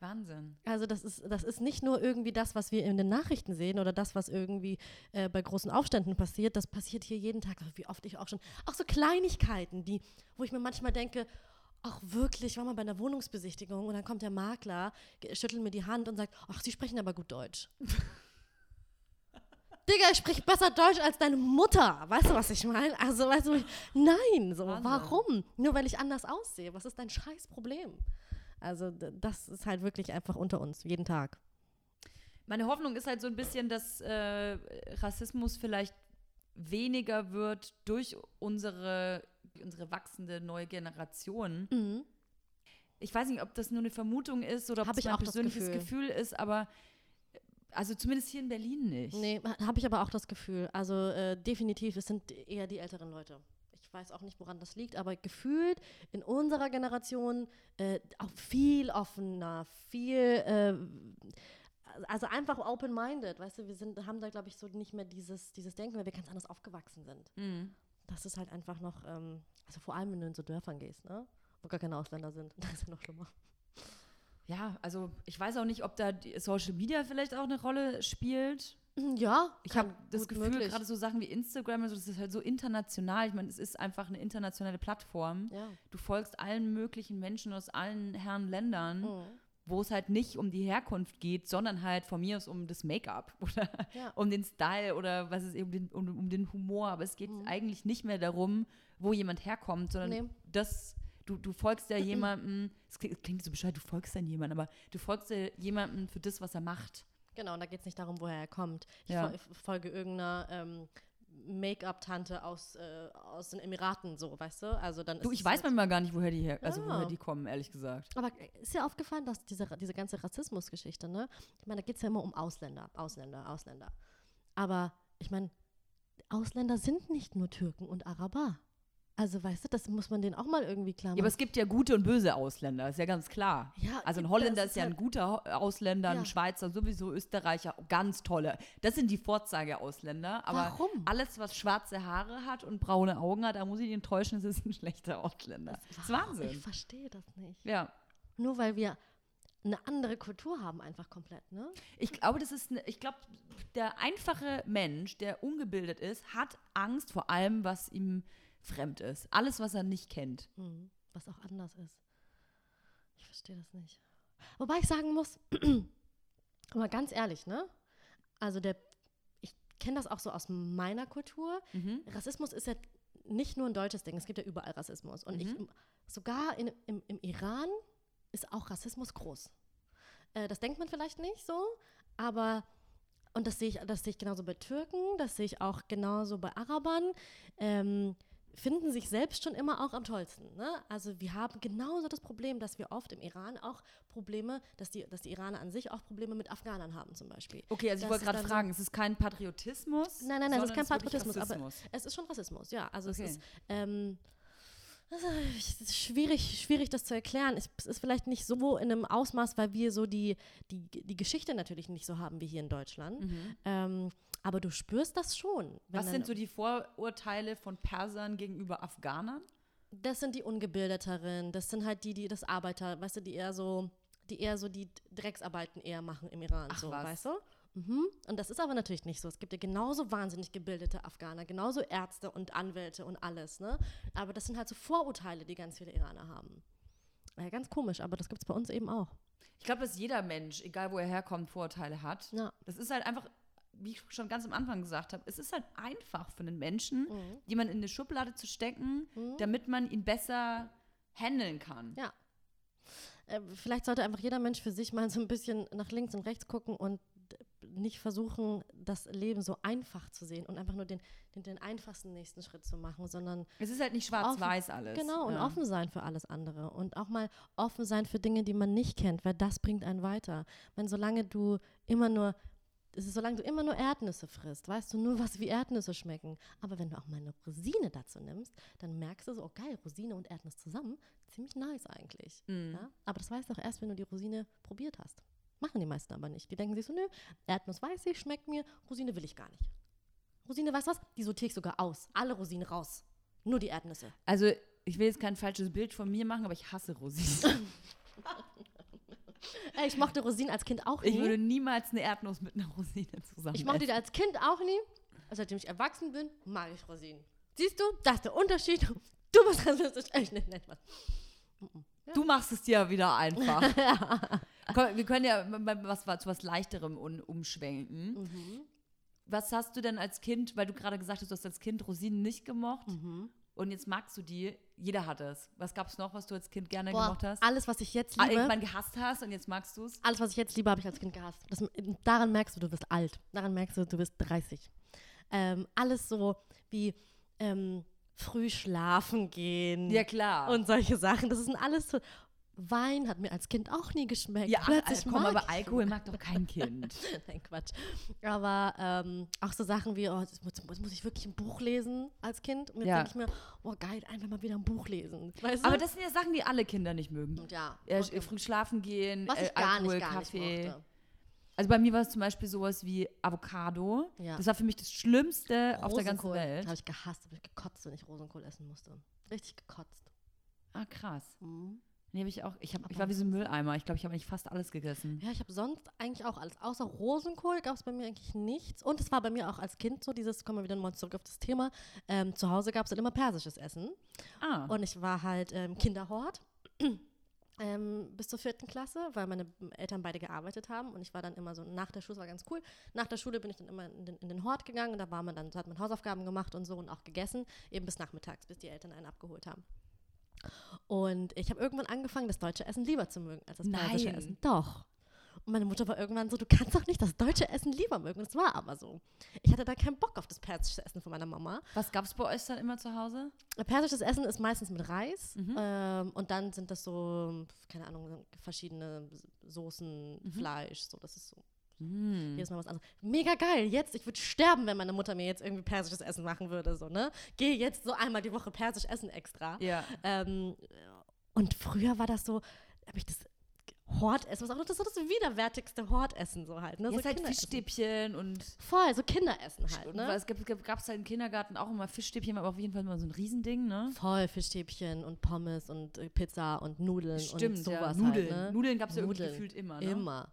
Wahnsinn. Also das ist, das ist nicht nur irgendwie das, was wir in den Nachrichten sehen oder das, was irgendwie äh, bei großen Aufständen passiert, das passiert hier jeden Tag, wie oft ich auch schon, auch so Kleinigkeiten, die, wo ich mir manchmal denke, ach wirklich, ich war mal bei einer Wohnungsbesichtigung und dann kommt der Makler, schüttelt mir die Hand und sagt, ach, Sie sprechen aber gut Deutsch. Digga, ich spreche besser Deutsch als deine Mutter. Weißt du, was ich meine? Also, weißt du, nein, so, Wahnsinn. warum? Nur weil ich anders aussehe. Was ist dein scheiß Problem? Also, das ist halt wirklich einfach unter uns, jeden Tag. Meine Hoffnung ist halt so ein bisschen, dass äh, Rassismus vielleicht weniger wird durch unsere, unsere wachsende neue Generation. Ich weiß nicht, ob das nur eine Vermutung ist oder ob Hab es mein das persönliches Gefühl. Gefühl ist, aber äh, also zumindest hier in Berlin nicht. Nee, habe ich aber auch das Gefühl. Also äh, definitiv, es sind eher die älteren Leute. Ich weiß auch nicht, woran das liegt, aber gefühlt in unserer Generation äh, auch viel offener, viel, äh, also einfach open-minded, weißt du, wir sind, haben da, glaube ich, so nicht mehr dieses, dieses Denken, weil wir ganz anders aufgewachsen sind. Mhm. Das ist halt einfach noch, ähm, also vor allem, wenn du in so Dörfern gehst, ne? wo gar keine Ausländer sind, das ist ja noch schlimmer. Ja, also ich weiß auch nicht, ob da die Social Media vielleicht auch eine Rolle spielt. Ja, Ich habe das Gefühl, möglich. gerade so Sachen wie Instagram, und so, das ist halt so international. Ich meine, es ist einfach eine internationale Plattform. Ja. Du folgst allen möglichen Menschen aus allen Herren Ländern, Mhm. wo es halt nicht um die Herkunft geht, sondern halt von mir aus um das Make-up oder Ja. um den Style oder was ist um den, um, um den Humor. Aber es geht Mhm. eigentlich nicht mehr darum, wo jemand herkommt, sondern Nee. das. Du, du folgst ja jemandem, es klingt, klingt so bescheuert, du folgst dann jemandem, aber du folgst ja jemandem für das, was er macht. Genau, und da geht es nicht darum, woher er kommt. Ich Ja. folge irgendeiner ähm, Make-up-Tante aus, äh, aus den Emiraten, so, weißt du? Also dann Du, ich weiß halt, manchmal gar nicht, woher die, her also Ja. woher die kommen, ehrlich gesagt. Aber ist dir aufgefallen, dass diese, diese ganze Rassismusgeschichte, ne? Ich meine, da geht es ja immer um Ausländer, Ausländer, Ausländer. Aber ich meine, Ausländer sind nicht nur Türken und Araber. Also, weißt du, das muss man denen auch mal irgendwie klar Ja, machen. aber es gibt ja gute und böse Ausländer, ist ja ganz klar. Ja, Also ein das Holländer ist ja ein halt- guter Ausländer, ein Ja. Schweizer sowieso, Österreicher, ganz tolle. Das sind die Vorzeige-Ausländer. Aber Warum? alles, was schwarze Haare hat und braune Augen hat, da muss ich ihn enttäuschen, es ist ein schlechter Ausländer. Das ist Warum? Ich Wahnsinn. verstehe das nicht. Ja. Nur weil wir eine andere Kultur haben, einfach komplett, ne? Ich glaube, das ist, ne, ich glaube, der einfache Mensch, der ungebildet ist, hat Angst vor allem, was ihm fremd ist. Alles, was er nicht kennt. Mhm. Was auch anders ist. Ich verstehe das nicht. Wobei ich sagen muss, aber ganz ehrlich, ne? Also der, ich kenne das auch so aus meiner Kultur. Mhm. Rassismus ist ja nicht nur ein deutsches Ding, es gibt ja überall Rassismus. Und ich, Mhm. sogar in, im, im Iran ist auch Rassismus groß. Äh, das denkt man vielleicht nicht so, aber und das sehe ich, das sehe ich genauso bei Türken, das sehe ich auch genauso bei Arabern. Ähm, finden sich selbst schon immer auch am tollsten. Ne? Also wir haben genauso das Problem, dass wir oft im Iran auch Probleme, dass die, dass die Iraner an sich auch Probleme mit Afghanern haben zum Beispiel. Okay, also ich Das wollte ist gerade fragen, es ist kein Patriotismus? Nein, nein, nein, es ist kein Patriotismus, aber es ist schon Rassismus, ja. Also Okay. es ist, ähm, also es ist schwierig, schwierig, das zu erklären. Es es ist vielleicht nicht so in einem Ausmaß, weil wir so die, die, die Geschichte natürlich nicht so haben wie hier in Deutschland. Mhm. Ähm, aber du spürst das schon. Was sind so die Vorurteile von Persern gegenüber Afghanern? Das sind die Ungebildeteren, das sind halt die, die das Arbeiter, weißt du, die eher so, die eher so die Drecksarbeiten eher machen im Iran, Ach so, was. weißt du? Mhm. Und das ist aber natürlich nicht so. Es gibt ja genauso wahnsinnig gebildete Afghaner, genauso Ärzte und Anwälte und alles, ne? Aber das sind halt so Vorurteile, die ganz viele Iraner haben. Ja, ganz komisch, aber das gibt es bei uns eben auch. Ich glaube, dass jeder Mensch, egal wo er herkommt, Vorurteile hat. Ja. Das ist halt einfach, wie ich schon ganz am Anfang gesagt habe, es ist halt einfach für einen Menschen, Mhm. jemanden in eine Schublade zu stecken, Mhm. damit man ihn besser handeln kann. Ja. Äh, vielleicht sollte einfach jeder Mensch für sich mal so ein bisschen nach links und rechts gucken und nicht versuchen, das Leben so einfach zu sehen und einfach nur den, den, den einfachsten nächsten Schritt zu machen, sondern Es ist halt nicht schwarz-weiß alles. genau und ja. offen sein für alles andere und auch mal offen sein für Dinge, die man nicht kennt, weil das bringt einen weiter. Wenn solange du immer nur es ist, solange du immer nur Erdnüsse frisst, weißt du nur, was wie Erdnüsse schmecken. Aber wenn du auch mal eine Rosine dazu nimmst, dann merkst du so, oh geil, Rosine und Erdnuss zusammen, ziemlich nice eigentlich. Mhm. Ja? Aber das weißt du auch erst, wenn du die Rosine probiert hast. Machen die meisten aber nicht. Die denken sich so, nö, Erdnuss weiß ich, schmeckt mir, Rosine will ich gar nicht. Rosine, weißt du was? Die sortiere ich sogar aus. Alle Rosinen raus. Nur die Erdnüsse. Also, ich will jetzt kein falsches Bild von mir machen, aber ich hasse Rosinen. Ey, ich mochte Rosinen als Kind auch Ich würde nie. niemals eine Erdnuss mit einer Rosine zusammen Ich mochte die essen. als Kind auch nie. Seitdem ich erwachsen bin, mag ich Rosinen. Siehst du, das ist der Unterschied. Du bist rassistisch, ich nicht. nicht was. Du machst es dir wieder einfach. Komm, wir können ja was, zu was Leichterem un- umschwenken. Mhm. Was hast du denn als Kind, weil du gerade gesagt hast, du hast als Kind Rosinen nicht gemocht Mhm. Und jetzt magst du die. Jeder hat es. Was gab es noch, was du als Kind gerne Boah, gemocht hast? alles, was ich jetzt Ah, liebe, irgendwann gehasst hast und jetzt magst du es? alles, was ich jetzt liebe, habe ich als Kind gehasst. Das, daran merkst du, du bist alt. Daran merkst du, du bist 30. Ähm, alles so wie ähm, früh schlafen gehen Ja, klar. und solche Sachen. Das sind alles so. Wein hat mir als Kind auch nie geschmeckt. ja, Plötzlich Alter, komm, mag aber Alkohol mag doch kein Kind. Nein, Quatsch. Aber ähm, auch so Sachen wie, oh, das muss, das muss ich wirklich ein Buch lesen als Kind. Und jetzt Ja. denke ich mir, oh geil, einfach mal wieder ein Buch lesen. Weißt aber du? das sind ja Sachen, die alle Kinder nicht mögen. Und ja. Äh, und- früh schlafen gehen, was äh, ich gar Alkohol, nicht, Kaffee. Also bei mir war es zum Beispiel sowas wie Avocado. Ja. Das war für mich das Schlimmste auf der ganzen Rosenkohl Welt. Habe ich gehasst, habe ich gekotzt, wenn ich Rosenkohl essen musste. Richtig gekotzt. Ah, krass. Mhm. Nee, hab ich auch. Ich, hab, ich war wie so ein Mülleimer. Ich glaube, ich habe eigentlich fast alles gegessen. Ja, ich habe sonst eigentlich auch alles. Außer Rosenkohl gab es bei mir eigentlich nichts. Und es war bei mir auch als Kind so, dieses, kommen wir wieder mal zurück auf das Thema. Ähm, zu Hause gab es dann immer persisches Essen. Ah. Und ich war halt ähm, Kinderhort ähm, bis zur vierten Klasse, weil meine Eltern beide gearbeitet haben. Und ich war dann immer so, nach der Schule, das war ganz cool, nach der Schule bin ich dann immer in den, in den Hort gegangen. Und da war man dann, hat man Hausaufgaben gemacht und so und auch gegessen, eben bis nachmittags, bis die Eltern einen abgeholt haben. Und ich habe irgendwann angefangen, das deutsche Essen lieber zu mögen als das persische. Essen. Doch. Und meine Mutter war irgendwann so, du kannst doch nicht das deutsche Essen lieber mögen. Das war aber so. Ich hatte da keinen Bock auf das persische Essen von meiner Mama. Was gab es bei euch dann immer zu Hause? Persisches Essen ist meistens mit Reis Mhm. ähm, und dann sind das so, keine Ahnung, verschiedene Soßen, Mhm. Fleisch, so, das ist so Hm. jedes Mal was anderes. Mega geil, jetzt, ich würde sterben, wenn meine Mutter mir jetzt irgendwie persisches Essen machen würde, so, ne? Gehe jetzt so einmal die Woche persisch essen extra. Ja. Ähm, und früher war das so, habe ich das Hortessen, was auch noch das, so das widerwärtigste Hortessen so halt, ne? so halt. Fischstäbchen und, Voll, so Kinderessen halt, und ne? was gab es halt im Kindergarten auch immer Fischstäbchen, aber auf jeden Fall immer so ein Riesending, ne? Voll Fischstäbchen und Pommes und äh, Pizza und Nudeln Stimmt, und sowas ja. halt, Nudeln. ne? Nudeln gab es ja irgendwie Nudeln. gefühlt immer, ne? Immer.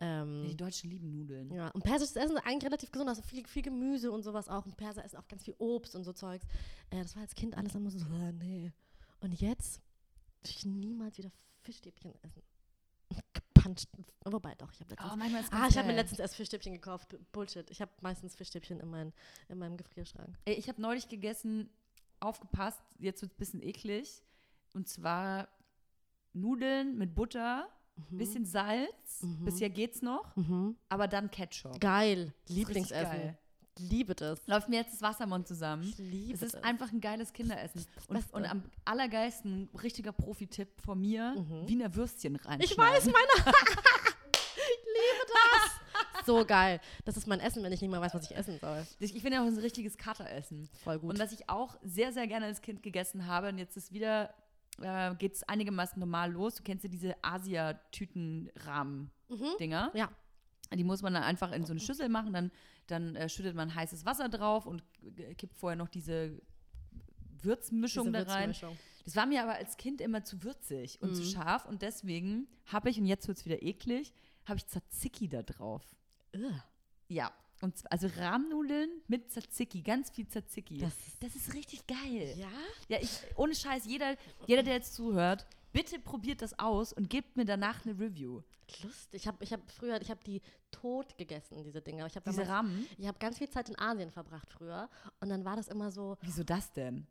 Ja, Ähm, die Deutschen lieben Nudeln. ja. Und persisches Essen ist eigentlich relativ gesund, also viel, viel Gemüse und sowas auch. Und Perser essen auch ganz viel Obst und so Zeugs. Äh, das war als Kind alles immer so, äh, nee. Und jetzt will ich niemals wieder Fischstäbchen essen. Gepuncht. Wobei doch, ich habe letztens. Oh, manchmal ist ah, ich habe mir letztens erst Fischstäbchen gekauft. Bullshit. Ich habe meistens Fischstäbchen in, mein, in meinem Gefrierschrank. Ey, ich habe neulich gegessen, aufgepasst, jetzt wird es ein bisschen eklig. Und zwar Nudeln mit Butter, Mhm. bisschen Salz, Mhm. bisher geht's noch, Mhm. aber dann Ketchup. Geil. Lieblingsessen. geil. liebe das. Läuft mir jetzt das Wassermund zusammen. Ich liebe Es ist das. einfach ein geiles Kinderessen. Und, und am allergeilsten, richtiger Profi-Tipp von mir, Wiener Würstchen rein. Ich weiß, meine. ich liebe das. So geil. Das ist mein Essen, wenn ich nicht mehr weiß, was ich essen soll. Ich, ich finde ja auch ein richtiges Kateressen. Voll gut. Und was ich auch sehr, sehr gerne als Kind gegessen habe, und jetzt ist wieder, äh, geht es einigermaßen normal los. Du kennst ja diese Asia-Tüten-Rahmen-Dinger. ja. Die muss man dann einfach in so eine Schüssel machen, dann, dann äh, schüttet man heißes Wasser drauf und kippt vorher noch diese Würzmischung Diese da rein. Würzmischung. Das war mir aber als Kind immer zu würzig und zu Mhm. scharf und deswegen habe ich, und jetzt wird es wieder eklig, habe ich Tzatziki da drauf. Ugh. Ja. Und also Rahmnudeln mit Tzatziki, ganz viel Tzatziki. Das- das ist richtig geil. Ja? Ja, ich, ohne Scheiß, jeder, jeder, der jetzt zuhört, bitte probiert das aus und gebt mir danach eine Review. Lustig. Ich habe ich hab früher, ich habe die tot gegessen, diese Dinger. Ich Diese Rahmen. Ich habe ganz viel Zeit in Asien verbracht früher. Und dann war das immer so, Wieso das denn?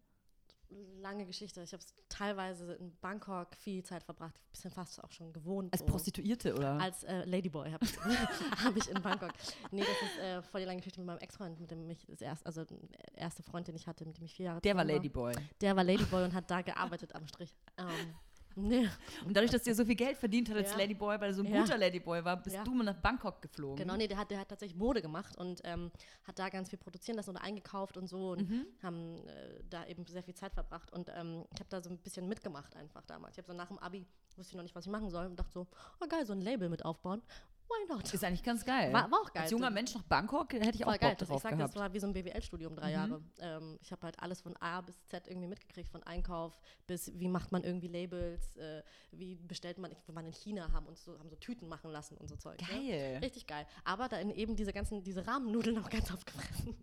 Lange Geschichte. Ich habe teilweise in Bangkok viel Zeit verbracht, ein bisschen fast auch schon gewohnt. Als so. Prostituierte, oder? Als äh, Ladyboy habe ich, hab ich in Bangkok. Nee, das ist äh, voll die lange Geschichte mit meinem Ex-Freund, mit dem ich das erste, also der erste Freund, den ich hatte, mit dem ich vier Jahre der war Ladyboy. Der war Ladyboy und hat da gearbeitet am Strich. Ähm, nee. Und dadurch, dass der so viel Geld verdient hat als Ja. Ladyboy, weil er so ein Ja. guter Ladyboy war, bist Ja. du mal nach Bangkok geflogen. Genau, nee, der hat, der hat tatsächlich Mode gemacht und ähm, hat da ganz viel produzieren lassen und eingekauft und so und Mhm. haben äh, da eben sehr viel Zeit verbracht. Und ähm, ich habe da so ein bisschen mitgemacht einfach damals. Ich habe so nach dem Abi, wusste ich noch nicht, was ich machen soll und dachte so, oh geil, so ein Label mit aufbauen. Why not? Ist eigentlich ganz geil. War, war auch geil. Als junger Mensch nach Bangkok hätte ich auch Voll geil. Bock Das, ich drauf sag, das gehabt. war wie so ein BWL-Studium drei Mhm. Jahre. Ähm, ich habe halt alles von A bis Z irgendwie mitgekriegt, von Einkauf bis wie macht man irgendwie Labels, äh, wie bestellt man, ich, wir waren in China, haben uns so, haben so Tüten machen lassen und so Zeug. Ne? Geil. Richtig geil. Aber dann eben diese ganzen, diese Rahmennudeln auch ganz aufgefressen.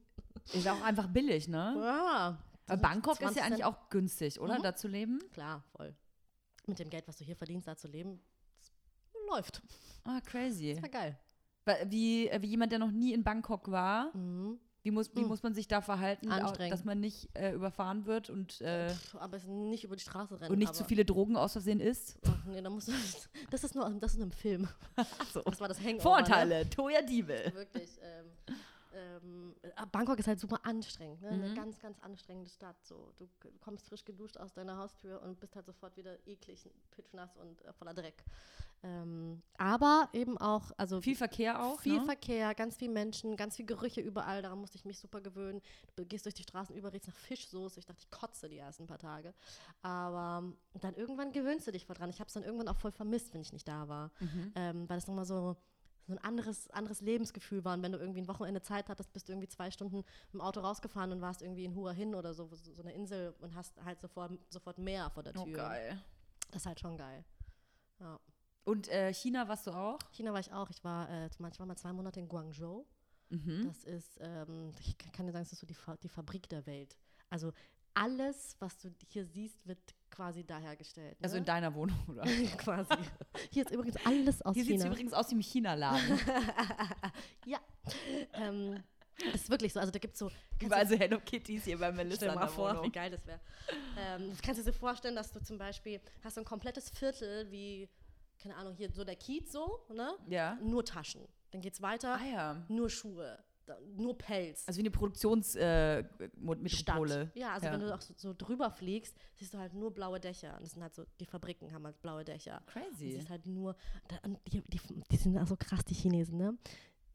Ist auch einfach billig, ne? Ja. Aber Bangkok ist 20 ja eigentlich Cent. auch günstig, oder? Mhm. Da zu leben? Klar, voll. Mit dem Geld, was du hier verdienst, da zu leben, das läuft. Ah, crazy. Das war geil. Wie, äh, wie jemand, der noch nie in Bangkok war, Mhm. wie muss, wie Mhm. muss man sich da verhalten, au- Anstrengend. dass man nicht äh, überfahren wird und, äh, Pff, aber es nicht über die Straße rennen. und nicht zu viele Drogen aus Versehen isst? Ach, nee, da musst du, das ist nur, das ist nur im Film. so. Das war das Hangover. Ne? Vorurteile, Toya Diebel. Wirklich. Ähm, ähm, äh, Bangkok ist halt super anstrengend, ne? Eine Mhm. ganz, ganz anstrengende Stadt. So, du kommst frisch geduscht aus deiner Haustür und bist halt sofort wieder eklig, pitschnass und äh, voller Dreck. Ähm, aber eben auch, also Viel Verkehr auch, viel ne? Verkehr, ganz viel Menschen, ganz viel Gerüche überall. Daran musste ich mich super gewöhnen. Du gehst durch die Straßen über, riechst nach Fischsoße. Ich dachte, ich kotze die ersten paar Tage. Aber dann irgendwann gewöhnst du dich voll dran. Ich habe es dann irgendwann auch voll vermisst, wenn ich nicht da war. Mhm. Ähm, weil es nochmal so, so ein anderes, anderes Lebensgefühl war. Und wenn du irgendwie ein Wochenende Zeit hattest, bist du irgendwie zwei Stunden dem Auto rausgefahren und warst irgendwie in Hua Hin oder so, so, so eine Insel und hast halt sofort, sofort Meer vor der Tür. Oh, geil. Das ist halt schon geil. Ja. Und äh, China warst du auch? China war ich auch. Ich war, äh, ich war mal zwei Monate in Guangzhou. Mhm. Das ist, ähm, ich kann kann dir sagen, das ist so die, Fa die Fabrik der Welt. Also alles, was du hier siehst, wird quasi da hergestellt. Ne? Also in deiner Wohnung, oder? quasi. Hier ist übrigens alles aus Hier sieht es China. übrigens aus wie im China-Laden. ja. ähm, das ist wirklich so. Also da gibt es so. Überall so Hello Kitties hier bei Melissa Stell mal vor, wie Wohnung. geil das wäre. Ähm, das kannst du dir vorstellen, dass du zum Beispiel hast so ein komplettes Viertel wie, keine Ahnung, hier so der Kiez so, ne? Ja. Nur Taschen. Dann geht's weiter, Ah ja. nur Schuhe, nur Pelz. Also wie eine Produktionsmetropole. Stadt. Ja, also Ja. wenn du auch so, so drüber fliegst, siehst du halt nur blaue Dächer. Und das sind halt so, die Fabriken haben halt blaue Dächer. Crazy. siehst halt nur, die, die, die sind auch so krass, die Chinesen, ne?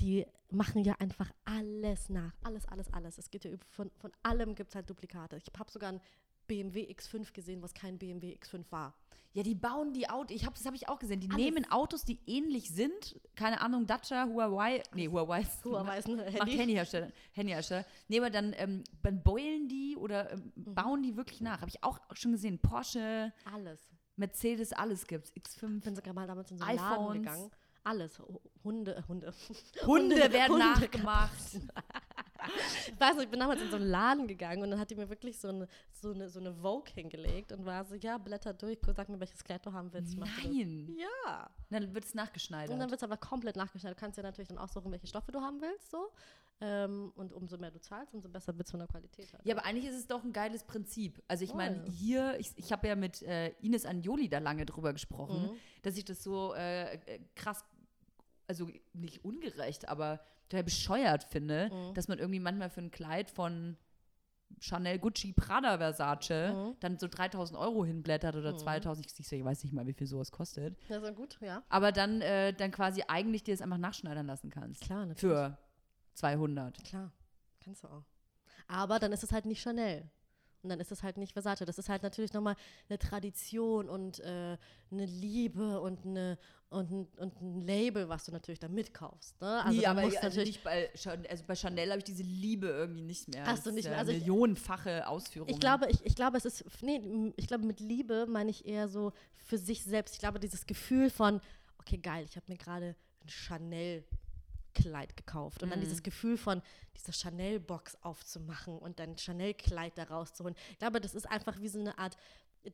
Die machen ja einfach alles nach. Alles, alles, alles. Es geht ja von, von allem gibt es halt Duplikate. Ich habe sogar einen BMW X5 gesehen, was kein BMW X5 war. Ja, die bauen die Autos. Ich hab, das habe ich auch gesehen. Die Alles. nehmen Autos, die ähnlich sind. Keine Ahnung, Dacia, Huawei. Nee, Huawei ist. Huawei ist ein Macht Handy. Handyhersteller. Handyhersteller. Nee, aber dann, ähm, dann beulen die oder ähm, Mhm. bauen die wirklich nach. Habe ich auch schon gesehen. Porsche, Alles. Mercedes, alles gibt's. X5. Ich bin sogar mal damals in so einen Laden iPhones. gegangen. Alles. Hu- Hunde, äh, Hunde. Hunde werden Hunde nachgemacht. Ich weiß nicht, ich bin damals in so einen Laden gegangen und dann hat die mir wirklich so eine, so eine, so eine Vogue hingelegt und war so, ja, blätter durch, sag mir, welches Kleid du haben willst. Nein. Ja. Dann wird es nachgeschneidert. Und dann wird es aber komplett nachgeschnitten. Du kannst ja natürlich dann aussuchen, welche Stoffe du haben willst, so. Ähm, und umso mehr du zahlst, umso besser wird es von der Qualität halt. Ja, aber eigentlich ist es doch ein geiles Prinzip. Also ich meine, hier, ich, ich habe ja mit äh, Ines Anjoli da lange drüber gesprochen, Mhm. dass ich das so äh, äh, krass also nicht ungerecht, aber total bescheuert finde, Mhm. dass man irgendwie manchmal für ein Kleid von Chanel, Gucci, Prada, Versace Mhm. dann so 3000 Euro hinblättert oder 2000, ich, ich weiß nicht mal, wie viel sowas kostet. Ja, so gut, ja. Aber dann, äh, dann quasi eigentlich dir das einfach nachschneidern lassen kannst. Klar, natürlich. Für 200. Klar, kannst du auch. Aber dann ist es halt nicht Chanel. Und dann ist es halt nicht Versace. Das ist halt natürlich nochmal eine Tradition und äh, eine Liebe und, eine, und, ein, und ein Label, was du natürlich da mitkaufst. Ne? Also nee, aber also natürlich nicht bei, also bei Chanel habe ich diese Liebe irgendwie nicht mehr. Hast du nicht mehr. Also ich- millionenfache Ausführungen. Ich glaube, ich, ich glaube, es ist, nee, ich glaube, mit Liebe meine ich eher so für sich selbst. Ich glaube, dieses Gefühl von, okay, geil, ich habe mir gerade ein Chanel-Kleid gekauft. Und dann dieses Gefühl von dieser Chanel-Box aufzumachen und dann Chanel-Kleid da rauszuholen. Ich glaube, das ist einfach wie so eine Art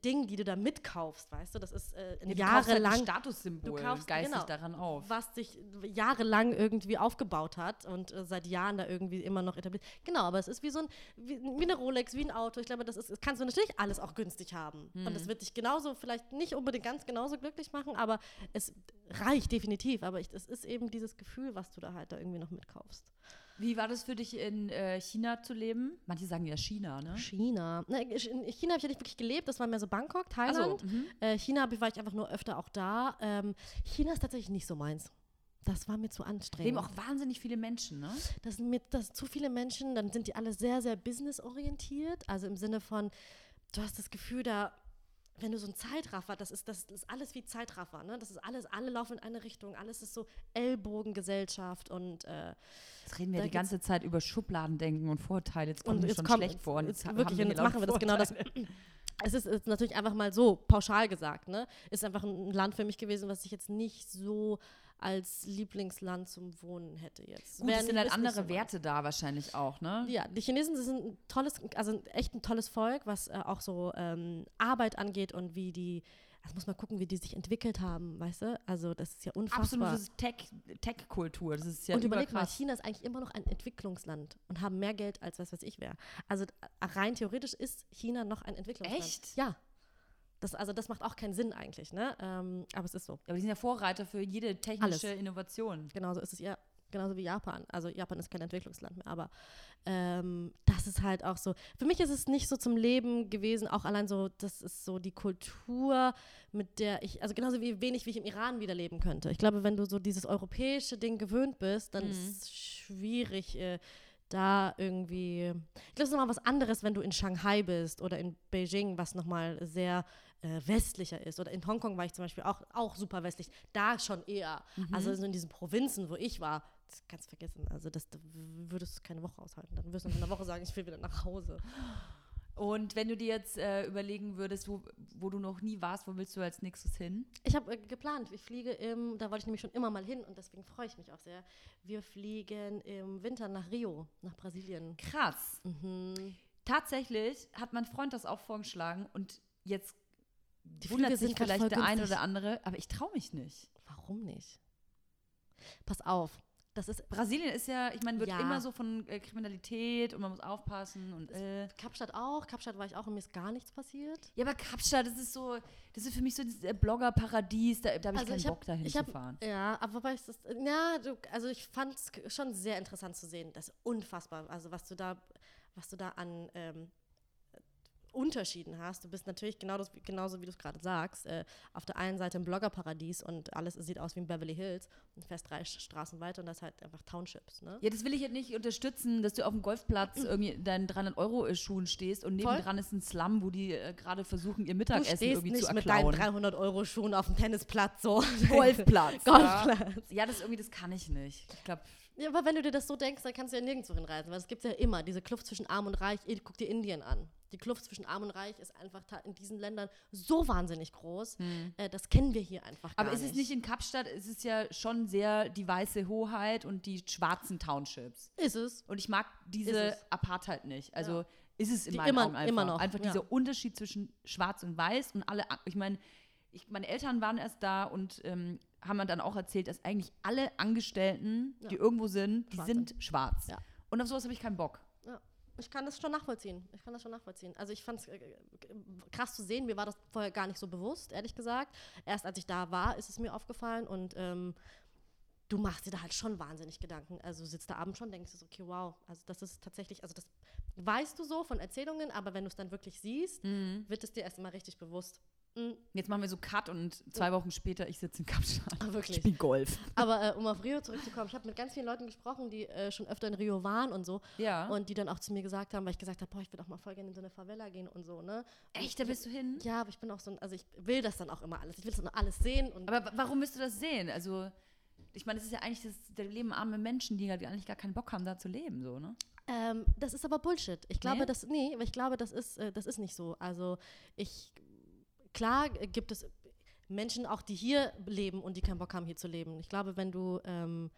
Ding, die du da mitkaufst, weißt du? Das ist äh, ja, halt ein jahrelang Statussymbol Du kaufst- geistig genau. daran auf. was sich jahrelang irgendwie aufgebaut hat und äh, seit Jahren da irgendwie immer noch etabliert. Genau, aber es ist wie so ein, wie, wie eine Rolex, wie ein Auto. Ich glaube, das, ist, das kannst du natürlich alles auch günstig haben. Und Mhm. das wird dich genauso, vielleicht nicht unbedingt ganz genauso glücklich machen, aber es reicht definitiv. Aber ich, es ist eben dieses Gefühl, was du da halt da irgendwie noch mitkaufst. Wie war das für dich in äh, China zu leben? Manche sagen ja China, ne? China. Ne, in China habe ich ja nicht wirklich gelebt, das war mehr so Bangkok, Thailand. so, mhm. Äh, China war ich einfach nur öfter auch da. Ähm, China ist tatsächlich nicht so meins. Das war mir zu anstrengend. Leben auch wahnsinnig viele Menschen, ne? Das sind mir das sind zu viele Menschen, dann sind die alle sehr, sehr businessorientiert. Also im Sinne von, du hast das Gefühl, da, wenn du so ein Zeitraffer, das ist, das ist alles wie Zeitraffer, ne? Das ist alles, alle laufen in eine Richtung, alles ist so Ellbogengesellschaft und äh, Jetzt reden wir die ganze Zeit über Schubladendenken und Vorteile. Jetzt kommt jetzt schon kommt, schlecht vor. Und jetzt wirklich, jetzt machen wir das genau das. Es ist, ist natürlich einfach mal so pauschal gesagt, ne? Ist einfach ein Land für mich gewesen, was ich jetzt nicht so als Lieblingsland zum Wohnen hätte jetzt. Gut, es sind halt andere. Werte da wahrscheinlich auch, ne? Ja, die Chinesen sind ein tolles, also echt ein tolles Volk, was äh, auch so ähm, Arbeit angeht und wie die, also muss man gucken, wie die sich entwickelt haben, weißt du? Also das ist ja unfassbar. Absolutes Tech- Tech-Kultur. das ist ja und überleg mal. China ist eigentlich immer noch ein Entwicklungsland und haben mehr Geld als was weiß ich wer. Also äh, rein theoretisch ist China noch ein Entwicklungsland. Echt? Ja. Das, also das macht auch keinen Sinn eigentlich, ne? Ähm, aber es ist so. Aber die sind ja Vorreiter für jede technische Innovation. Genauso ist es ja, genauso wie Japan. Also Japan ist kein Entwicklungsland mehr, aber ähm, das ist halt auch so. Für mich ist es nicht so zum Leben gewesen, auch allein so, das ist so die Kultur, mit der ich, also genauso wie wenig, wie ich im Iran wieder leben könnte. Ich glaube, wenn du so dieses europäische Ding gewöhnt bist, dann ist es schwierig, äh, da irgendwie. Ich glaube, es ist nochmal was anderes, wenn du in Shanghai bist oder in Beijing, was nochmal sehr äh, westlicher ist. Oder in Hongkong war ich zum Beispiel auch, auch super westlich. Da schon eher. Also so in diesen Provinzen, wo ich war, das kannst du vergessen. Also das da würdest du keine Woche aushalten. Dann wirst du nach einer Woche sagen, ich will wieder nach Hause. Und wenn du dir jetzt äh, überlegen würdest, wo, wo du noch nie warst, wo willst du als nächstes hin? Ich habe äh, geplant, ich fliege im, da wollte ich nämlich schon immer mal hin und deswegen freue ich mich auch sehr. Wir fliegen im Winter nach Rio, nach Brasilien. Krass. Mhm. Tatsächlich hat mein Freund das auch vorgeschlagen und jetzt Die wundert Flüge sich sind vielleicht der eine oder andere, aber ich traue mich nicht. Warum nicht? Pass auf, das ist Brasilien ist ja, ich meine, wird Ja. immer so von äh, Kriminalität und man muss aufpassen und äh. Kapstadt auch. Kapstadt war ich auch und mir ist gar nichts passiert. Ja, aber Kapstadt, das ist so, das ist für mich so dieses äh, Blogger-Paradies, da, da habe ich Also keinen ich hab- Bock dahin ich zu hab- fahren. Ja, aber wobei ist das, ja, du, also ich fand es schon sehr interessant zu sehen. Das ist unfassbar. Also was du da, was du da an ähm, Unterschieden hast. Du bist natürlich genau das, genauso, wie du es gerade sagst. Äh, auf der einen Seite im Bloggerparadies und alles sieht aus wie in Beverly Hills und fährst drei Straßen weiter und das ist halt einfach Townships. Ne? Ja, das will ich jetzt nicht unterstützen, dass du auf dem Golfplatz irgendwie in deinen 300-Euro-Schuhen stehst und Voll. nebendran ist ein Slum, wo die äh, gerade versuchen, ihr Du Mittagessen stehst irgendwie nicht zu mit deinen erklauen. 300-Euro-Schuhen auf dem Tennisplatz so. Golfplatz. Golfplatz. Ja. ja, das irgendwie, das kann ich nicht. Ich glaube, Ja, aber wenn du dir das so denkst, dann kannst du ja nirgendwo hinreisen, weil es gibt ja immer diese Kluft zwischen Arm und Reich. Guck dir Indien an. Die Kluft zwischen Arm und Reich ist einfach in diesen Ländern so wahnsinnig groß. Äh, das kennen wir hier einfach gar aber ist es nicht in Kapstadt, ist es ja schon sehr die weiße Hoheit und die schwarzen Townships. Ist es. Und ich mag diese es. Apartheid nicht. Also Ja. ist es in Die meinen immer- Augen einfach. immer noch, Einfach ja. dieser Unterschied zwischen schwarz und weiß und alle, ich meine, ich, meine Eltern waren erst da und ähm, haben mir dann auch erzählt, dass eigentlich alle Angestellten, die Ja. irgendwo sind, die Schwarz sind schwarz. Ja. Und auf sowas habe ich keinen Bock. Ja. Ich kann das schon nachvollziehen. Ich kann das schon nachvollziehen. Also ich fand es äh, krass zu sehen. Mir war das vorher gar nicht so bewusst, ehrlich gesagt. Erst als ich da war, ist es mir aufgefallen und ähm, du machst dir da halt schon wahnsinnig Gedanken. Also sitzt da abends schon, denkst du so, okay, wow, also das ist tatsächlich, also das weißt du so von Erzählungen, aber wenn du es dann wirklich siehst, Mhm. wird es dir erst mal richtig bewusst. Mm, Jetzt machen wir so Cut und zwei Wochen später, ich sitze in Kapstadt. Ah, wirklich. Ich spiele Golf. Aber äh, um auf Rio zurückzukommen, ich habe mit ganz vielen Leuten gesprochen, die äh, schon öfter in Rio waren und so. Ja. Und die dann auch zu mir gesagt haben, weil ich gesagt habe, boah, ich will auch mal voll gerne in so eine Favela gehen und so, ne? Und Echt, da bist du hin? Ja, aber ich bin auch so ein, also ich will das dann auch immer alles. Ich will das dann alles sehen Aber wa- warum willst du das sehen? Also, ich meine, das ist ja eigentlich, das, da leben arme Menschen, die eigentlich gar keinen Bock haben, da zu leben, so, ne? Ähm, das ist aber Bullshit. Ich glaube, Nee? das, nee, aber ich glaube, das ist, äh, das ist nicht so. Also ich, klar gibt es Menschen auch, die hier leben und die keinen Bock haben, hier zu leben. Ich glaube, wenn du, ähm,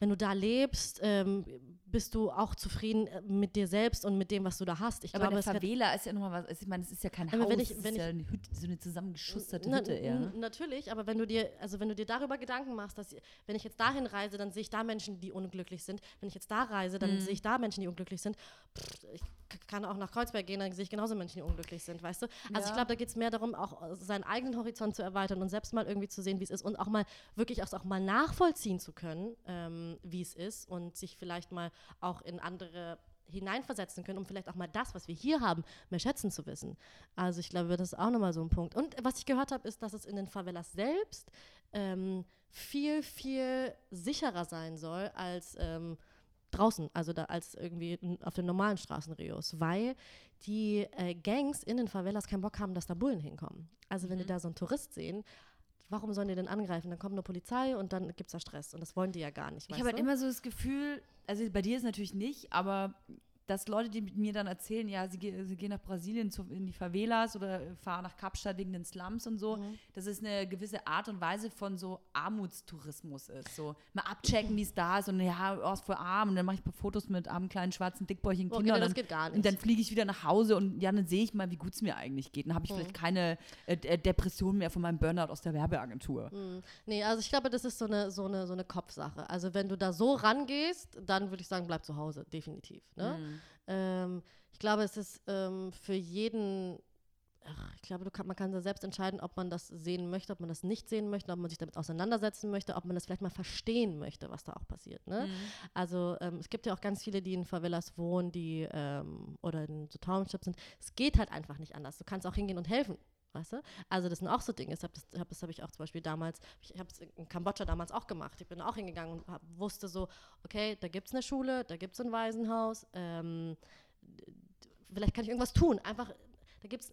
wenn du da lebst, ähm, bist du auch zufrieden äh, mit dir selbst und mit dem, was du da hast. Ich Aber glaube, es wird- Favela ist ja nochmal was, also ich meine, es ist ja kein Haus, wenn ich- es wenn ist ja ich- eine Hütte, so eine zusammengeschusterte Na- Hütte eher. Natürlich, aber wenn du dir, also wenn du dir darüber Gedanken machst, dass wenn ich jetzt dahin reise, dann sehe ich da Menschen, die unglücklich sind. Wenn ich jetzt da reise, Mhm. dann sehe ich da Menschen, die unglücklich sind. Pff, ich kann auch nach Kreuzberg gehen, dann sehe ich genauso Menschen, die unglücklich sind, weißt du? Also Ja. ich glaube, da geht es mehr darum, auch äh, seinen eigenen Horizont zu erweitern und selbst mal irgendwie zu sehen, wie es ist und auch mal wirklich auch, auch mal nachvollziehen zu können, ähm, wie es ist und sich vielleicht mal auch in andere hineinversetzen können, um vielleicht auch mal das, was wir hier haben, mehr schätzen zu wissen. Also ich glaube, das ist auch nochmal so ein Punkt. Und was ich gehört habe, ist, dass es in den Favelas selbst ähm, viel, viel sicherer sein soll als ähm, draußen, also da als irgendwie auf den normalen Straßen Rios, weil die äh, Gangs in den Favelas keinen Bock haben, dass da Bullen hinkommen. Also wenn die da so einen Tourist sehen, warum sollen die denn angreifen? Dann kommt eine Polizei und dann gibt es da Stress und das wollen die ja gar nicht. Ich habe halt immer so das Gefühl, also bei dir ist natürlich nicht, aber dass Leute, die mit mir dann erzählen, ja, sie, ge sie gehen nach Brasilien zu, in die Favelas oder äh, fahren nach Kapstadt wegen den Slums und so, Mhm. dass es eine gewisse Art und Weise von so Armutstourismus ist. So mal abchecken, wie es da ist und ja, oh, ist voll arm und dann mache ich ein paar Fotos mit armen kleinen schwarzen dickbäuchigen Okay, Kindern. das und geht gar Und dann nicht. fliege ich wieder nach Hause und ja, dann sehe ich mal, wie gut es mir eigentlich geht. Dann habe ich Mhm. vielleicht keine äh, D- Depression mehr von meinem Burnout aus der Werbeagentur. Hm. Nee, also ich glaube, das ist so eine, so, eine, so eine Kopfsache. Also wenn du da so rangehst, dann würde ich sagen, bleib zu Hause, definitiv. Ne? Mhm. Ähm, ich glaube, es ist ähm, für jeden, ach, ich glaube, kann, man kann da selbst entscheiden, ob man das sehen möchte, ob man das nicht sehen möchte, ob man sich damit auseinandersetzen möchte, ob man das vielleicht mal verstehen möchte, was da auch passiert. Ne? Mhm. Also ähm, es gibt ja auch ganz viele, die in Favelas wohnen, die ähm, oder in so Townships sind. Es geht halt einfach nicht anders. Du kannst auch hingehen und helfen. Weißt du? Also das sind auch so Dinge. Das habe hab, hab ich auch zum Beispiel damals, ich habe es in Kambodscha damals auch gemacht. Ich bin auch hingegangen und hab, wusste so, okay, da gibt es eine Schule, da gibt es ein Waisenhaus. Ähm, vielleicht kann ich irgendwas tun. Einfach, da gibt es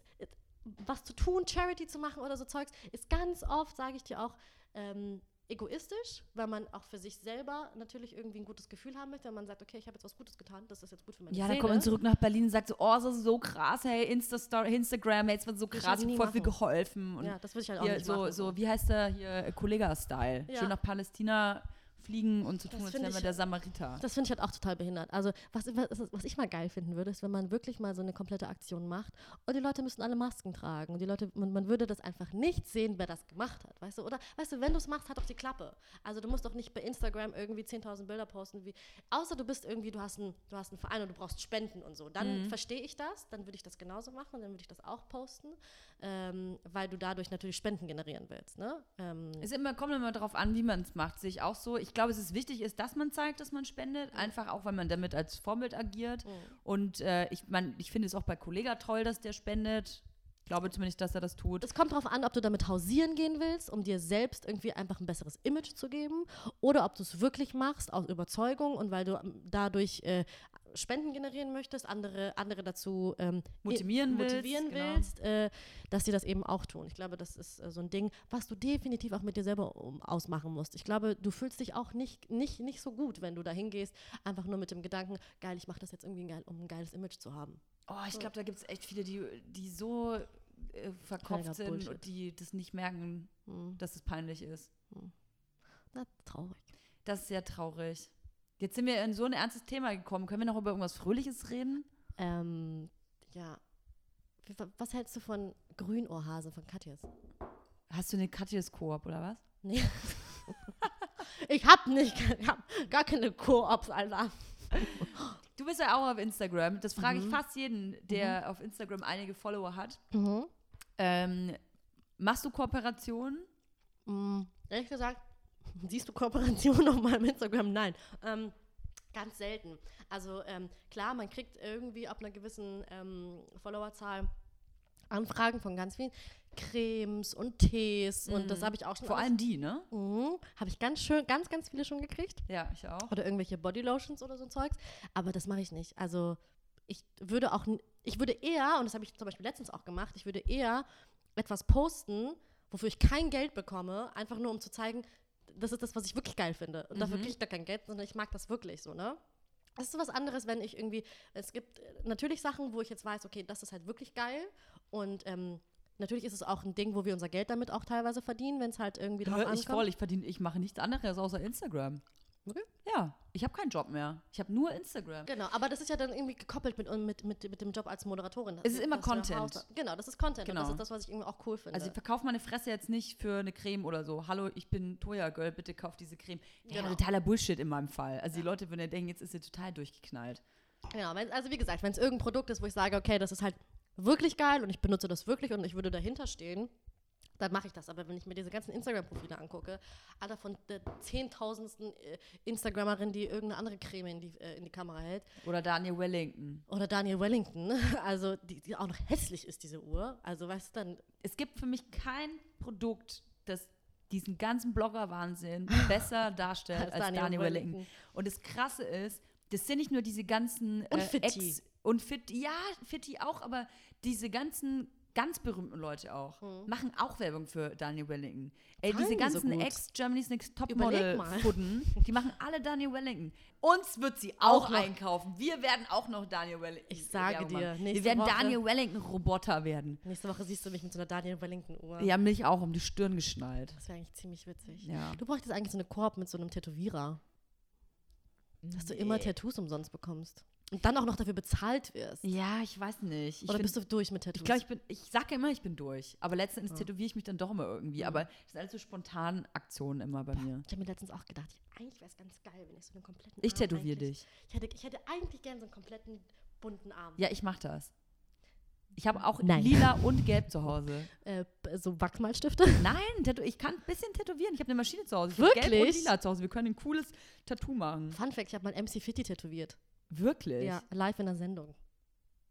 was zu tun, Charity zu machen oder so Zeugs, ist ganz oft, sage ich dir auch, ähm, egoistisch, weil man auch für sich selber natürlich irgendwie ein gutes Gefühl haben möchte, wenn man sagt, okay, ich habe jetzt was Gutes getan, das ist jetzt gut für meine Ja, Seele. dann kommt man zurück nach Berlin und sagt so, oh, das ist so krass, hey, Insta Instagram, hey, jetzt wird so krass, ich voll viel machen. geholfen. Und Ja, das würde ich halt auch hier, nicht so, machen. so, wie heißt der hier, äh, Kollega-Style. Ja. Schön nach Palästina fliegen und zu tun, als wären wir der Samariter. Das finde ich halt auch total behindert. Also, was, was, was ich mal geil finden würde, ist, wenn man wirklich mal so eine komplette Aktion macht und die Leute müssen alle Masken tragen und die Leute, man, man würde das einfach nicht sehen, wer das gemacht hat, weißt du? Oder, weißt du, wenn du es machst, hat doch die Klappe. Also, du musst doch nicht bei Instagram irgendwie 10.000 Bilder posten, wie, außer du bist irgendwie, du hast, einen, du hast einen Verein und du brauchst Spenden und so. Dann verstehe ich das, dann würde ich das genauso machen und dann würde ich das auch posten, ähm, weil du dadurch natürlich Spenden generieren willst, ne? Ähm, Es immer, kommt immer darauf an, wie man es macht, sehe ich auch so. Ich glaube, es ist wichtig, ist, dass man zeigt, dass man spendet, einfach auch, weil man damit als Vorbild agiert. Mhm. Und äh, ich, mein, ich finde es auch bei Kollega toll, dass der spendet. Ich glaube zumindest, dass er das tut. Es kommt darauf an, ob du damit hausieren gehen willst, um dir selbst irgendwie einfach ein besseres Image zu geben, oder ob du es wirklich machst aus Überzeugung und weil du ähm, dadurch äh, Spenden generieren möchtest, andere, andere dazu ähm, Motivieren willst, motivieren genau. willst äh, dass sie das eben auch tun. Ich glaube, das ist äh, so ein Ding, was du definitiv auch mit dir selber um, ausmachen musst. Ich glaube, du fühlst dich auch nicht, nicht, nicht so gut, wenn du da hingehst, einfach nur mit dem Gedanken, geil, ich mache das jetzt irgendwie geil, um ein geiles Image zu haben. Oh, ich glaube, da gibt es echt viele, die, die so äh, verkopft sind Bullshit. und die das nicht merken, Hm. dass es peinlich ist. Na, traurig. Das ist sehr traurig. Jetzt sind wir in so ein ernstes Thema gekommen. Können wir noch über irgendwas Fröhliches reden? Ähm, ja. Was hältst du von Grünohrhase von Katjes? Hast du eine Katjes Koop oder was? Nee. ich hab nicht, ich hab gar keine Koops, Alter. Du bist ja auch auf Instagram. Das frage ich Mhm. fast jeden, der auf Instagram einige Follower hat. Mhm. Ähm, machst du Kooperationen? Mm, ehrlich gesagt, Siehst du Kooperationen auf meinem Instagram? Nein. Ähm, ganz selten. Also ähm, klar, man kriegt irgendwie ab einer gewissen ähm, Followerzahl Anfragen von ganz vielen Cremes und Tees und das habe ich auch schon. Vor allem die, ne? Mhm. Habe ich ganz schön, ganz, ganz viele schon gekriegt. Ja, ich auch. Oder irgendwelche Bodylotions oder so ein Zeugs. Aber das mache ich nicht. Also ich würde auch, ich würde eher, und das habe ich zum Beispiel letztens auch gemacht, ich würde eher etwas posten, wofür ich kein Geld bekomme, einfach nur um zu zeigen, das ist das, was ich wirklich geil finde. Und dafür kriege ich da kein Geld, sondern ich mag das wirklich so, ne? Das ist so was anderes, wenn ich irgendwie, es gibt äh, natürlich Sachen, wo ich jetzt weiß, okay, das ist halt wirklich geil und ähm, natürlich ist es auch ein Ding, wo wir unser Geld damit auch teilweise verdienen, wenn es halt irgendwie drauf Hör ankommt. ich voll, ich verdiene, ich mache nichts anderes außer Instagram. Okay. Ja, ich habe keinen Job mehr. Ich habe nur Instagram. Genau, aber das ist ja dann irgendwie gekoppelt mit, mit, mit, mit dem Job als Moderatorin. Es ist immer Content. Genau, das ist Content und Genau. das ist das, was ich irgendwie auch cool finde. Also ich verkaufe meine Fresse jetzt nicht für eine Creme oder so. Hallo, ich bin Toya Girl, bitte kauf diese Creme. Ja, Genau. totaler Bullshit in meinem Fall. Also die Leute würden ja denken, jetzt ist sie total durchgeknallt. genau, wenn, also wie gesagt, wenn es irgendein Produkt ist, wo ich sage, okay, das ist halt wirklich geil und ich benutze das wirklich und ich würde dahinter stehen, dann mache ich das. Aber wenn ich mir diese ganzen Instagram-Profile angucke, Alter, von der zehntausendsten äh, Instagrammerin, die irgendeine andere Creme in die, äh, in die Kamera hält, Oder Daniel Wellington. oder Daniel Wellington, also die, die auch noch hässlich ist, diese Uhr. Also weißt du, dann Es gibt für mich kein Produkt, das diesen ganzen Blogger-Wahnsinn besser darstellt als, Daniel, Wellington. Und das Krasse ist, das sind nicht nur diese ganzen Und äh, Fitti. Ex und Fit, ja, Fitti auch, aber diese ganzen ganz berühmten Leute auch machen auch Werbung für Daniel Wellington. Ey. Zahlen diese die so ganzen gut? Ex-Germany's Next Überleg Topmodel mal. Fudden, die machen alle Daniel Wellington. Uns wird sie auch, Auch einkaufen. Wir werden auch noch Daniel Wellington. Ich sage dir. Wir werden Woche- Daniel Wellington Roboter werden. Nächste Woche siehst du mich mit so einer Daniel Wellington-Uhr. Die haben mich auch um die Stirn geschnallt. Das wäre eigentlich ziemlich witzig. Ja. Du bräuchtest eigentlich so eine Koop mit so einem Tätowierer, dass du immer Tattoos umsonst bekommst. Und dann auch noch dafür bezahlt wirst. Ja, ich weiß nicht. Ich Oder bist du durch mit Tattoos? Ich glaube, ich bin, ich sage immer, ich bin durch. Aber letzten Endes tätowiere ich mich dann doch immer irgendwie. Aber das sind alles so spontan Aktionen immer bei mir. ich habe mir letztens auch gedacht, eigentlich wäre es ganz geil, wenn ich so einen kompletten Ich Arm tätowiere dich. Ich hätte, ich hätte eigentlich gerne so einen kompletten bunten Arm. Ja, ich mache das. Ich habe auch Nein. lila und gelb zu Hause. Äh, so Wachsmalstifte. Nein, ich kann ein bisschen tätowieren. Ich habe eine Maschine zu Hause. Ich hab Gelb und Wirklich? lila zu Hause. Wir können ein cooles Tattoo machen. Fun Fact, ich habe mal MC Fitti tätowiert. Wirklich? Ja, live in der Sendung.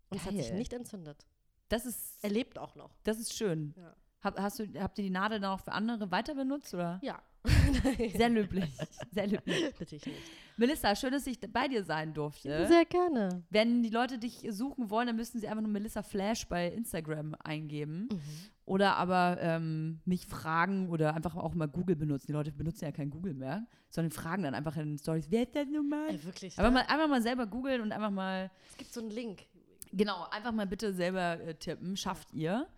Und es hat sich nicht entzündet. Das ist, Er lebt auch noch. das ist schön. Ja. Hab, hast du, habt ihr die Nadel dann auch für andere weiter benutzt? Oder? Ja. Sehr löblich. Sehr löblich. Natürlich nicht. Melissa, schön, dass ich bei dir sein durfte. Sehr gerne. Wenn die Leute dich suchen wollen, dann müssten sie einfach nur Melissa Flash bei Instagram eingeben. Mhm. Oder aber ähm, mich fragen oder einfach auch mal Google benutzen. Die Leute benutzen ja kein Google mehr, sondern fragen dann einfach in den Stories, wer ist das nun mal? Ey, wirklich. Einfach ne? mal, einfach mal selber googeln und einfach mal, Es gibt so einen Link. genau, einfach mal bitte selber äh, tippen. Schafft ihr.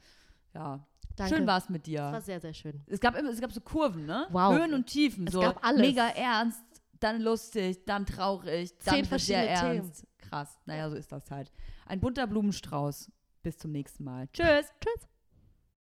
Ja. Danke. Schön war es mit Das war dir. sehr, sehr schön. Es gab, immer, es gab so Kurven, ne? Wow. Höhen und Tiefen. Es so gab alles. mega ernst, dann lustig, dann traurig, dann Zehn wieder sehr verschiedene ernst. Krass. Naja, so ist das halt. Ein bunter Blumenstrauß. Bis zum nächsten Mal. Tschüss. Tschüss.